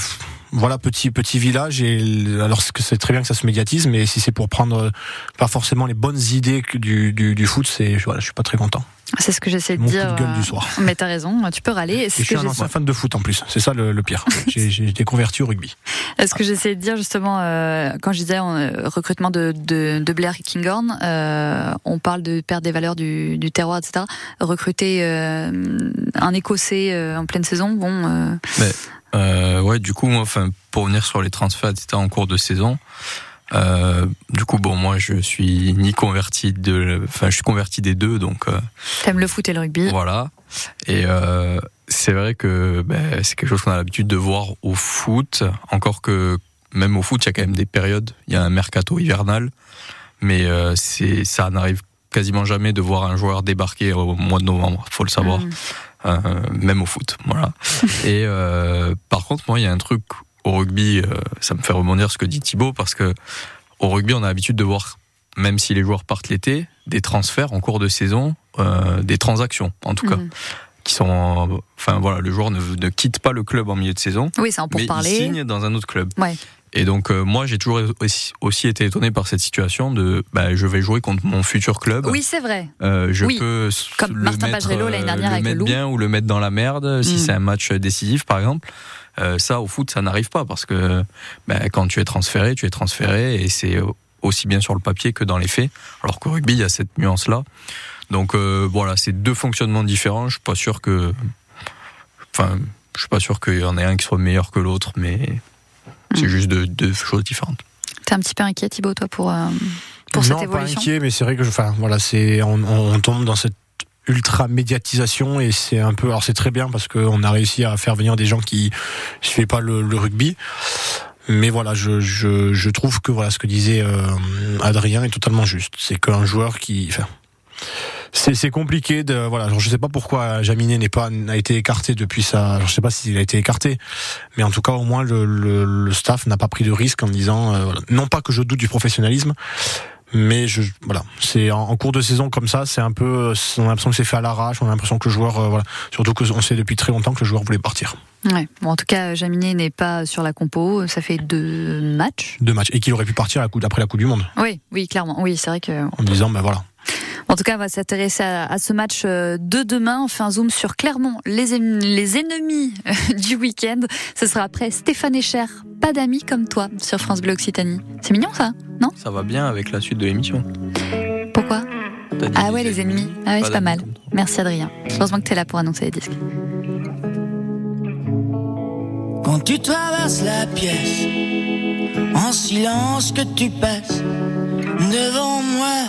[SPEAKER 4] voilà, petit petit village. Et alors c'est que c'est très bien que ça se médiatise, mais si c'est pour prendre euh, pas forcément les bonnes idées du, du, du foot, c'est voilà, je suis pas très content.
[SPEAKER 1] C'est ce que j'essaie de
[SPEAKER 4] Mon coup
[SPEAKER 1] dire.
[SPEAKER 4] de gueule
[SPEAKER 1] euh,
[SPEAKER 4] du soir.
[SPEAKER 1] Mais t'as raison, tu peux râler.
[SPEAKER 4] Je suis un ancien fan de foot en plus. C'est ça le, le pire. J'ai j'ai été converti au rugby.
[SPEAKER 1] Ce que j'essayais de dire justement euh, quand je disais euh, recrutement de, de, de Blair Kinghorn, euh, on parle de perdre des valeurs du, du terroir, etc. Recruter euh, un Écossais euh, en pleine saison, bon. euh,
[SPEAKER 3] Mais, euh, ouais, du coup, moi, enfin, pour revenir sur les transferts, etc., en cours de saison, euh, du coup, bon, moi, je suis ni converti de, enfin, je suis converti des deux, donc euh,
[SPEAKER 1] T'aimes le foot et le rugby.
[SPEAKER 3] voilà. Et euh, c'est vrai que ben, c'est quelque chose qu'on a l'habitude de voir au foot, encore que même au foot, il y a quand même des périodes. Il y a un mercato hivernal, mais c'est ça n'arrive quasiment jamais de voir un joueur débarquer au mois de novembre. Faut le savoir,
[SPEAKER 1] Mm.
[SPEAKER 3] Euh, même au foot. Voilà. Et par contre, moi, il y a un truc au rugby, euh, ça me fait rebondir ce que dit Thibaut, parce que au rugby, on a l'habitude de voir, même si les joueurs partent l'été, des transferts en cours de saison, euh, des transactions, en tout cas,
[SPEAKER 1] Mhm.
[SPEAKER 3] qui sont, enfin voilà, le joueur ne, ne quitte pas le club en milieu de saison,
[SPEAKER 1] Oui, c'est en
[SPEAKER 3] mais il signe dans un autre club.
[SPEAKER 1] Ouais.
[SPEAKER 3] Et donc euh, moi, j'ai toujours aussi, aussi été étonné par cette situation de, bah, je vais jouer contre mon futur club.
[SPEAKER 1] Oui, c'est vrai.
[SPEAKER 3] Euh, je
[SPEAKER 1] Oui.
[SPEAKER 3] peux
[SPEAKER 1] Comme
[SPEAKER 3] le
[SPEAKER 1] Martin
[SPEAKER 3] mettre,
[SPEAKER 1] Pagerello l'année
[SPEAKER 3] euh,
[SPEAKER 1] dernière
[SPEAKER 3] le
[SPEAKER 1] avec le
[SPEAKER 3] mettre
[SPEAKER 1] Loup.
[SPEAKER 3] bien ou le mettre dans la merde si
[SPEAKER 1] Mm.
[SPEAKER 3] c'est un match décisif par exemple. Euh, ça au foot ça n'arrive pas parce que bah, quand tu es transféré tu es transféré et c'est aussi bien sur le papier que dans les faits. Alors qu'au rugby il y a cette nuance là. Donc voilà c'est deux fonctionnements différents. Je suis pas sûr que, enfin je suis pas sûr qu'il y en ait un qui soit meilleur que l'autre mais c'est
[SPEAKER 1] Mm.
[SPEAKER 3] juste deux, deux choses différentes.
[SPEAKER 1] T'es un petit peu inquiet, Thibaut, toi, pour, euh, pour
[SPEAKER 4] non,
[SPEAKER 1] cette
[SPEAKER 4] pas
[SPEAKER 1] évolution
[SPEAKER 4] inquiet, mais c'est vrai que, enfin, voilà, c'est, on, on- on tombe dans cette ultra médiatisation et c'est un peu, alors c'est très bien parce qu'on a réussi à faire venir des gens qui suivaient pas le, le rugby. Mais voilà, je, je, je trouve que voilà ce que disait euh, Adrien est totalement juste. C'est qu'un joueur qui, enfin, c'est c'est compliqué de voilà. genre, je sais pas pourquoi Jaminet n'est pas n'a été écarté depuis ça. Je sais pas s'il a été écarté, mais en tout cas au moins le, le, le staff n'a pas pris de risque en disant euh, voilà. non pas que je doute du professionnalisme, mais je voilà c'est en, en cours de saison comme ça c'est un peu on a l'impression que c'est fait à l'arrache on a l'impression que le joueur euh, voilà surtout que on sait depuis très longtemps que le joueur voulait partir
[SPEAKER 1] Ouais. Bon, en tout cas, Jaminet n'est pas sur la compo. Ça fait deux matchs.
[SPEAKER 4] deux matchs et qu'il aurait pu partir à coup, après la Coupe du Monde
[SPEAKER 1] Oui, oui, clairement. Oui, c'est vrai que.
[SPEAKER 4] en disant ben voilà
[SPEAKER 1] En tout cas, on va s'intéresser à, à ce match euh, de demain. On fait un zoom sur Clermont, les, les ennemis euh, du week-end. Ce sera après Stéphane Echer, pas d'amis comme toi, sur France Bleu Occitanie. C'est mignon ça, non?
[SPEAKER 3] Ça va bien avec la suite de l'émission.
[SPEAKER 1] Pourquoi? Ah ouais, les ennemis. Ah ouais, c'est pas mal. Merci Adrien. Heureusement que t'es là pour annoncer les disques.
[SPEAKER 13] Quand tu traverses la pièce, en silence que tu passes devant moi,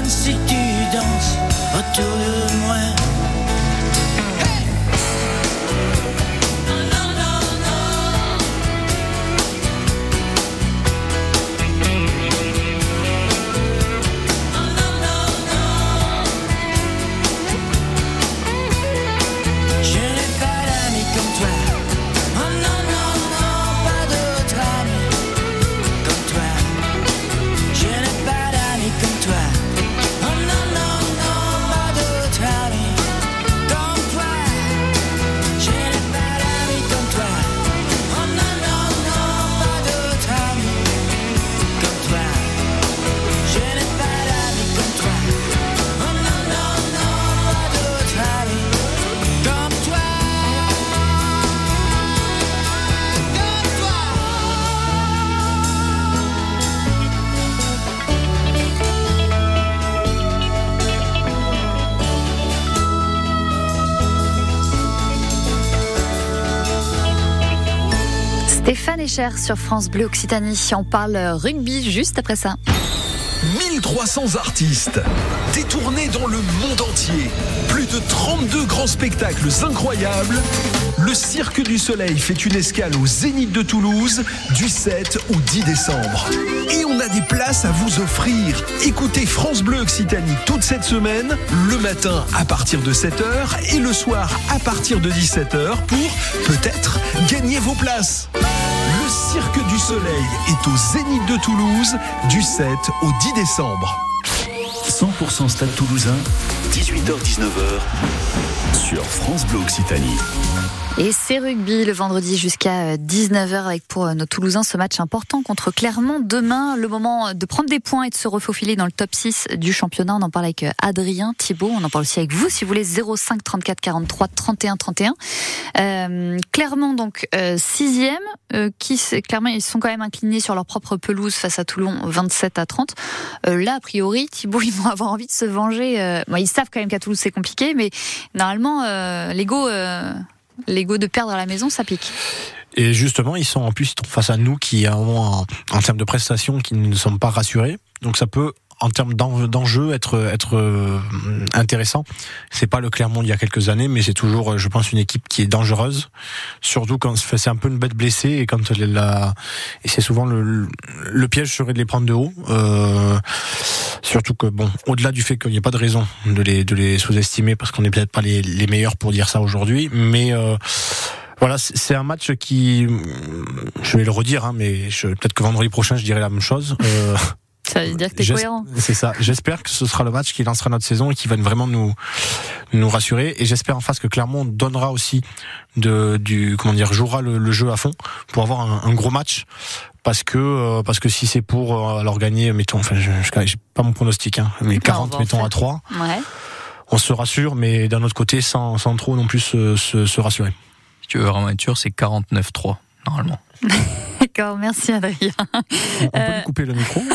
[SPEAKER 13] J'abandonne si tu danses
[SPEAKER 1] Sur France Bleu Occitanie. On parle rugby juste après ça.
[SPEAKER 6] 1300 artistes, détournés dans le monde entier, plus de 32 grands spectacles incroyables. Le Cirque du Soleil fait une escale au Zénith de Toulouse du 7 au 10 décembre. Et on a des places à vous offrir. Écoutez France Bleu Occitanie toute cette semaine, le matin à partir de 7h et le soir à partir de 17h pour peut-être gagner vos places. Cirque du Soleil est au Zénith de Toulouse du 7 au 10 décembre.
[SPEAKER 2] 100% Stade Toulousain, 18h-19h sur France Bleu Occitanie.
[SPEAKER 1] Et c'est rugby le vendredi jusqu'à 19h avec pour nos Toulousains ce match important contre Clermont. Demain, le moment de prendre des points et de se refaufiler dans le top 6 du championnat. On en parle avec Adrien Thibault. On en parle aussi avec vous si vous voulez 05 34 43 31 31. Euh, Clermont donc euh, sixième. Euh, qui clairement ils sont quand même inclinés sur leur propre pelouse face à Toulon 27 à 30. Euh, là a priori Thibault ils vont avoir envie de se venger. Euh, bon, ils savent quand même qu'à Toulouse c'est compliqué, mais normalement euh, l'ego l'ego de perdre à la maison, ça pique.
[SPEAKER 4] Et justement, ils sont en plus face à nous qui avons en, termes de prestations qui ne sommes pas rassurés. Donc ça peut en termes d'enjeu être être euh, intéressant. C'est pas le Clermont il y a quelques années, mais c'est toujours, je pense, une équipe qui est dangereuse. Surtout quand c'est un peu une bête blessée et quand elle là, et c'est souvent le, le piège serait de les prendre de haut. Euh, surtout que bon, au-delà du fait qu'il n'y a pas de raison de les de les sous-estimer parce qu'on n'est peut-être pas les, les meilleurs pour dire ça aujourd'hui, mais euh, voilà, c'est un match qui, je vais le redire, hein, mais peut-être que vendredi prochain je dirai la même chose. Euh,
[SPEAKER 1] ça veut dire que t'es cohérent.
[SPEAKER 4] C'est ça. J'espère que ce sera le match qui lancera notre saison et qui va vraiment nous nous rassurer. Et j'espère en face que Clermont donnera aussi de du comment dire jouera le, le jeu à fond pour avoir un, un gros match. Parce que euh, parce que si c'est pour euh, alors gagner, mettons, enfin, je j'ai pas mon pronostic, hein, mais 40 mettons à 3
[SPEAKER 1] Ouais.
[SPEAKER 4] on se rassure, mais d'un autre côté, sans, sans trop non plus se, se, se rassurer.
[SPEAKER 3] Si tu veux vraiment être sûr, c'est 49-3, normalement.
[SPEAKER 1] D'accord, merci Adrien.
[SPEAKER 4] On peut lui couper le micro ou-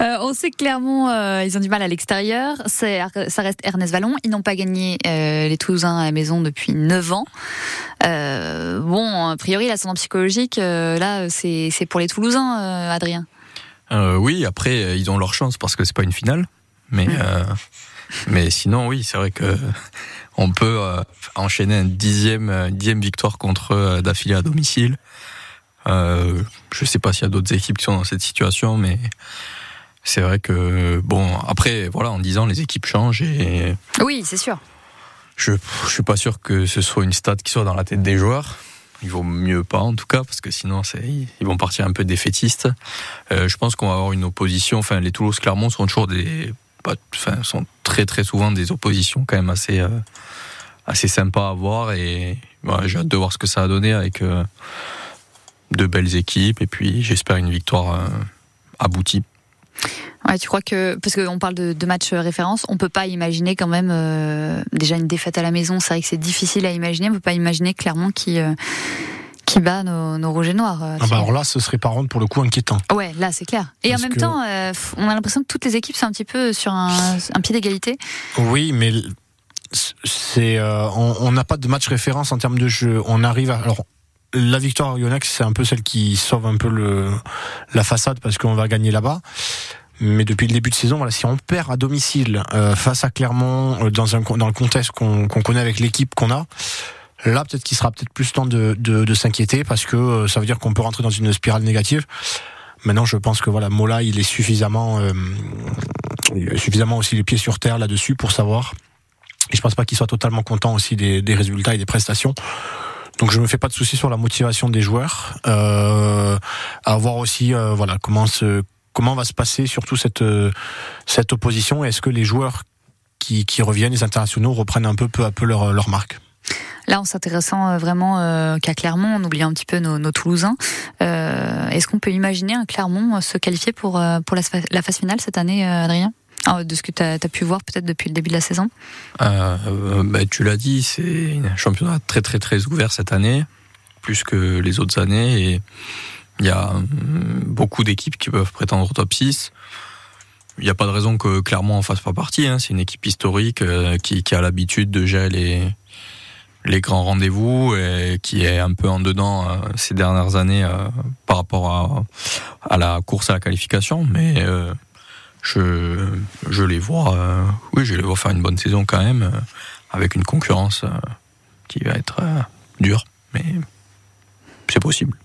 [SPEAKER 1] Euh, on sait que Clermont, euh, ils ont du mal à l'extérieur. C'est- Ça reste Ernest Vallon. Ils n'ont pas gagné euh, les Toulousains à la maison depuis 9 ans. Euh, bon, a priori, l'ascendant psychologique, euh, là, c'est c'est pour les Toulousains, euh, Adrien.
[SPEAKER 3] Euh, oui, après, ils ont leur chance parce que c'est pas une finale. Mais, euh, mais sinon, oui, c'est vrai que on peut euh, enchaîner un dixième, euh, dixième victoire contre euh, d'affilée à domicile. Euh, je sais pas s'il y a d'autres équipes qui sont dans cette situation, mais c'est vrai que bon, après, voilà, en 10 ans, les équipes changent et
[SPEAKER 1] Oui, c'est sûr.
[SPEAKER 3] je, je suis pas sûr que ce soit une stat qui soit dans la tête des joueurs. Il vaut mieux pas en tout cas parce que sinon ils vont partir un peu défaitistes. Euh, je pense qu'on va avoir une opposition. Enfin, les Toulouse Clermont sont toujours des, enfin, sont très très souvent des oppositions quand même assez euh, assez sympas à voir et j'ai hâte de voir ce que ça a donné avec euh, de belles équipes et puis j'espère une victoire euh, aboutie.
[SPEAKER 1] Tu crois que parce qu'on parle de, de match référence, on peut pas imaginer quand même euh, déjà une défaite à la maison. C'est vrai que c'est difficile à imaginer. On peut pas imaginer Clermont qui euh, qui bat nos, nos rouges et noirs. euh,
[SPEAKER 4] Ah bah alors là, ce serait par contre pour le coup inquiétant.
[SPEAKER 1] Ouais, là c'est clair. Et
[SPEAKER 4] Parce
[SPEAKER 1] en même
[SPEAKER 4] que-
[SPEAKER 1] temps, euh, on a l'impression que toutes les équipes sont un petit peu sur un, un pied d'égalité.
[SPEAKER 4] Oui, mais c'est euh, on n'a pas de match référence en termes de jeu. On arrive à alors la victoire à Yonex, c'est un peu celle qui sauve un peu le la façade parce qu'on va gagner là-bas. Mais depuis le début de saison, voilà, si on perd à domicile euh, face à Clermont dans un dans le contexte qu'on qu'on connaît avec l'équipe qu'on a, là peut-être qu'il sera peut-être plus temps de, s'inquiéter parce que euh, ça veut dire qu'on peut rentrer dans une spirale négative. Maintenant, je pense que voilà, Mola, il est suffisamment, euh, suffisamment aussi les pieds sur terre là-dessus pour savoir. Et je pense pas qu'il soit totalement content aussi des, résultats et des prestations. Donc je me fais pas de soucis sur la motivation des joueurs. Euh, à voir aussi, voilà, comment se, comment va se passer surtout cette cette opposition. Est-ce que les joueurs qui, qui reviennent, les internationaux, reprennent un peu peu à peu leur leur marque?
[SPEAKER 1] Là, en s'intéressant euh, vraiment euh, qu'à Clermont, en oubliant un petit peu nos, Toulousains, euh, est-ce qu'on peut imaginer un Clermont se qualifier pour pour la, phase finale cette année, Adrien? Ah, De ce que tu as, pu voir peut-être depuis le début de la saison?
[SPEAKER 3] Bah, tu l'as dit, c'est un championnat très très très ouvert cette année, plus que les autres années, et il y a hum, beaucoup d'équipes qui peuvent prétendre au top 6. Il n'y a pas de raison que Clermont en fasse pas partie. hein. C'est une équipe historique qui, qui a l'habitude de gérer les, les grands rendez-vous et qui est un peu en dedans euh, ces dernières années euh, par rapport à, la course à la qualification, mais euh, je, je les vois, oui, je les vois faire une bonne saison quand même, avec une concurrence qui va être dure, mais c'est possible.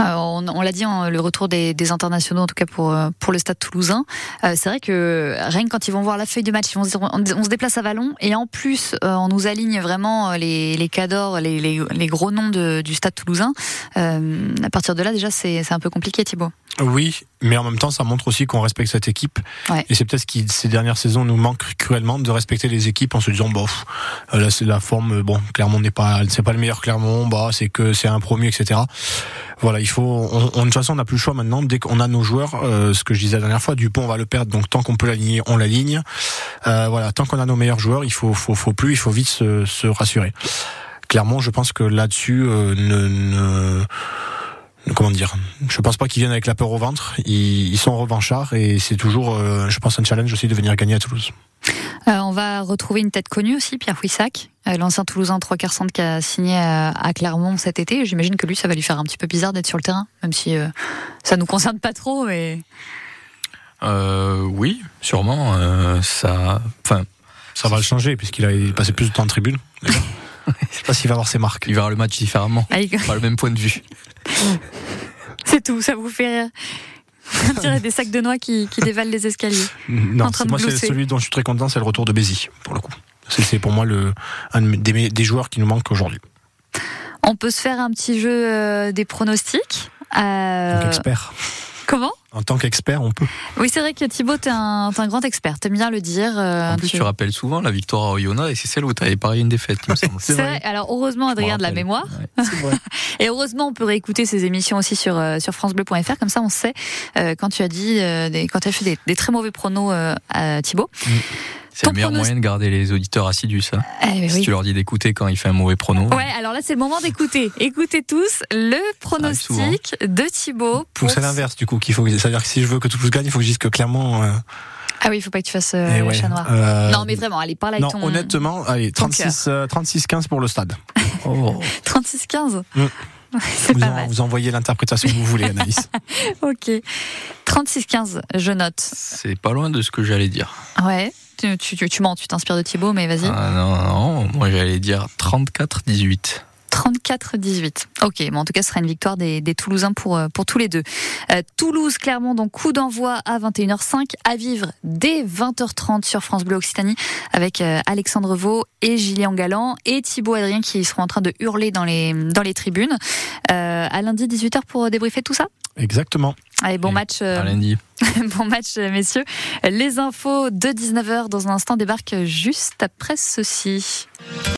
[SPEAKER 1] Euh, on on l'a dit, hein, le retour des, des internationaux, en tout cas pour, euh, pour le stade toulousain. Euh, c'est vrai que rien que quand ils vont voir la feuille de match, ils vont se dire on, on se déplace à Vallon et en plus on nous aligne vraiment les, les cadors, les, les, les gros noms de- du stade toulousain. À partir de là, déjà, c'est c'est un peu compliqué, Thibaut.
[SPEAKER 4] Oui, mais en même temps, ça montre aussi qu'on respecte cette équipe.
[SPEAKER 1] Ouais.
[SPEAKER 4] Et c'est peut-être ce qui, ces dernières saisons, nous manque cruellement de respecter les équipes en se disant, euh, là, c'est la forme, bon, Clermont n'est pas, c'est pas le meilleur Clermont, bah, c'est que c'est un promu, etc. Voilà, il faut, on, on- de toute façon, on n'a plus le choix maintenant. Dès qu'on a nos joueurs, euh, ce que je disais la dernière fois, Dupont, on va le perdre. Donc, tant qu'on peut l'aligner, on l'aligne. Euh, voilà, tant qu'on a nos meilleurs joueurs, il faut, faut, faut plus, il faut vite se, rassurer. Clermont, je pense que là-dessus, euh, ne, comment dire? Je pense pas qu'ils viennent avec la peur au ventre. Ils, ils sont revanchards et c'est toujours, euh, je pense, un challenge aussi de venir gagner à Toulouse.
[SPEAKER 1] Euh, on va retrouver une tête connue aussi, Pierre Fouissac, euh, l'ancien Toulousain trois quarts centre qui a signé à, à Clermont cet été. J'imagine que lui, ça va lui faire un petit peu bizarre d'être sur le terrain, même si euh, ça nous concerne pas trop. Et...
[SPEAKER 3] Euh, oui, sûrement. euh, ça, enfin,
[SPEAKER 4] Ça va le changer puisqu'il a passé plus de temps en tribune. Je sais pas s'il va avoir ses marques.
[SPEAKER 3] il verra le match différemment,
[SPEAKER 1] Ah,
[SPEAKER 3] pas le même point de vue.
[SPEAKER 1] C'est tout, ça vous fait rire. On dirait des sacs de noix qui, qui dévalent les escaliers.
[SPEAKER 4] Non,
[SPEAKER 1] En train
[SPEAKER 4] c'est-
[SPEAKER 1] de
[SPEAKER 4] moi, c'est celui dont je suis très content, c'est le retour de Bézi, pour le coup. C'est pour moi le, un des, joueurs qui nous manque aujourd'hui.
[SPEAKER 1] On peut se faire un petit jeu euh, des pronostics. Euh,
[SPEAKER 4] qu'expert.
[SPEAKER 1] comment?
[SPEAKER 4] En tant qu'expert, on peut.
[SPEAKER 1] Oui, c'est vrai que Thibaut, t'es un, un grand expert. T'aimes bien le dire. euh,
[SPEAKER 3] En plus,
[SPEAKER 1] tu-
[SPEAKER 3] tu rappelles souvent la victoire à Oyonnax et c'est celle où tu avais parié une défaite, il me semble.
[SPEAKER 1] C'est vrai. Alors heureusement, Adrien de la mémoire.
[SPEAKER 3] Ouais.
[SPEAKER 1] Et heureusement, on peut réécouter ces émissions aussi sur euh, sur francebleu.fr. Comme ça, on sait euh, quand tu as dit, euh, des, quand tu as fait des, des très mauvais pronos euh, à Thibaut.
[SPEAKER 3] C'est le meilleur moyen de garder les auditeurs assidus, ça.
[SPEAKER 1] Eh
[SPEAKER 3] si
[SPEAKER 1] oui.
[SPEAKER 3] tu leur dis d'écouter quand il fait un mauvais prono.
[SPEAKER 1] Ouais, alors là, c'est le moment d'écouter. Écoutez tous le pronostic de Thibaut.
[SPEAKER 4] Ou
[SPEAKER 1] pour-
[SPEAKER 4] c'est l'inverse, du coup, qu'il faut c'est-à-dire que si je veux que Toulouse gagne, il faut que je dise que clairement, euh,
[SPEAKER 1] Ah oui, il faut pas que tu fasses euh,
[SPEAKER 4] eh
[SPEAKER 1] le
[SPEAKER 4] ouais,
[SPEAKER 1] chat noir.
[SPEAKER 4] euh,
[SPEAKER 1] Non, mais vraiment, allez, parle avec
[SPEAKER 4] non,
[SPEAKER 1] ton
[SPEAKER 4] honnêtement, allez,
[SPEAKER 1] ton
[SPEAKER 4] 36, euh, 36-15 pour le stade.
[SPEAKER 3] Oh.
[SPEAKER 1] 36-15.
[SPEAKER 4] Mm.
[SPEAKER 1] C'est
[SPEAKER 4] Vous,
[SPEAKER 1] pas
[SPEAKER 4] en-
[SPEAKER 1] mal.
[SPEAKER 4] vous envoyez l'interprétation que vous voulez, Anaïs.
[SPEAKER 1] Ok. 36-15, je note.
[SPEAKER 3] C'est pas loin de ce que j'allais dire.
[SPEAKER 1] Ouais. Tu, tu, tu, mens, tu t'inspires de Thibaut, mais vas-y.
[SPEAKER 3] Ah, non, non, moi j'allais dire 34-18.
[SPEAKER 1] 34-18. Ok, mais en tout cas, ce sera une victoire des, des Toulousains pour, euh, pour tous les deux. Euh, Toulouse-Clermont, donc coup d'envoi à 21h05, à vivre dès 20h30 sur France Bleu Occitanie, avec euh, Alexandre Vaux et Gillian Galland et Thibaut Adrien qui seront en train de hurler dans les, dans les tribunes. Euh, à lundi 18h pour débriefer tout ça?
[SPEAKER 4] Exactement.
[SPEAKER 1] Allez, bon match. euh,
[SPEAKER 3] À lundi.
[SPEAKER 1] bon match, euh, messieurs. Les infos de 19h dans un instant débarquent juste après ceci.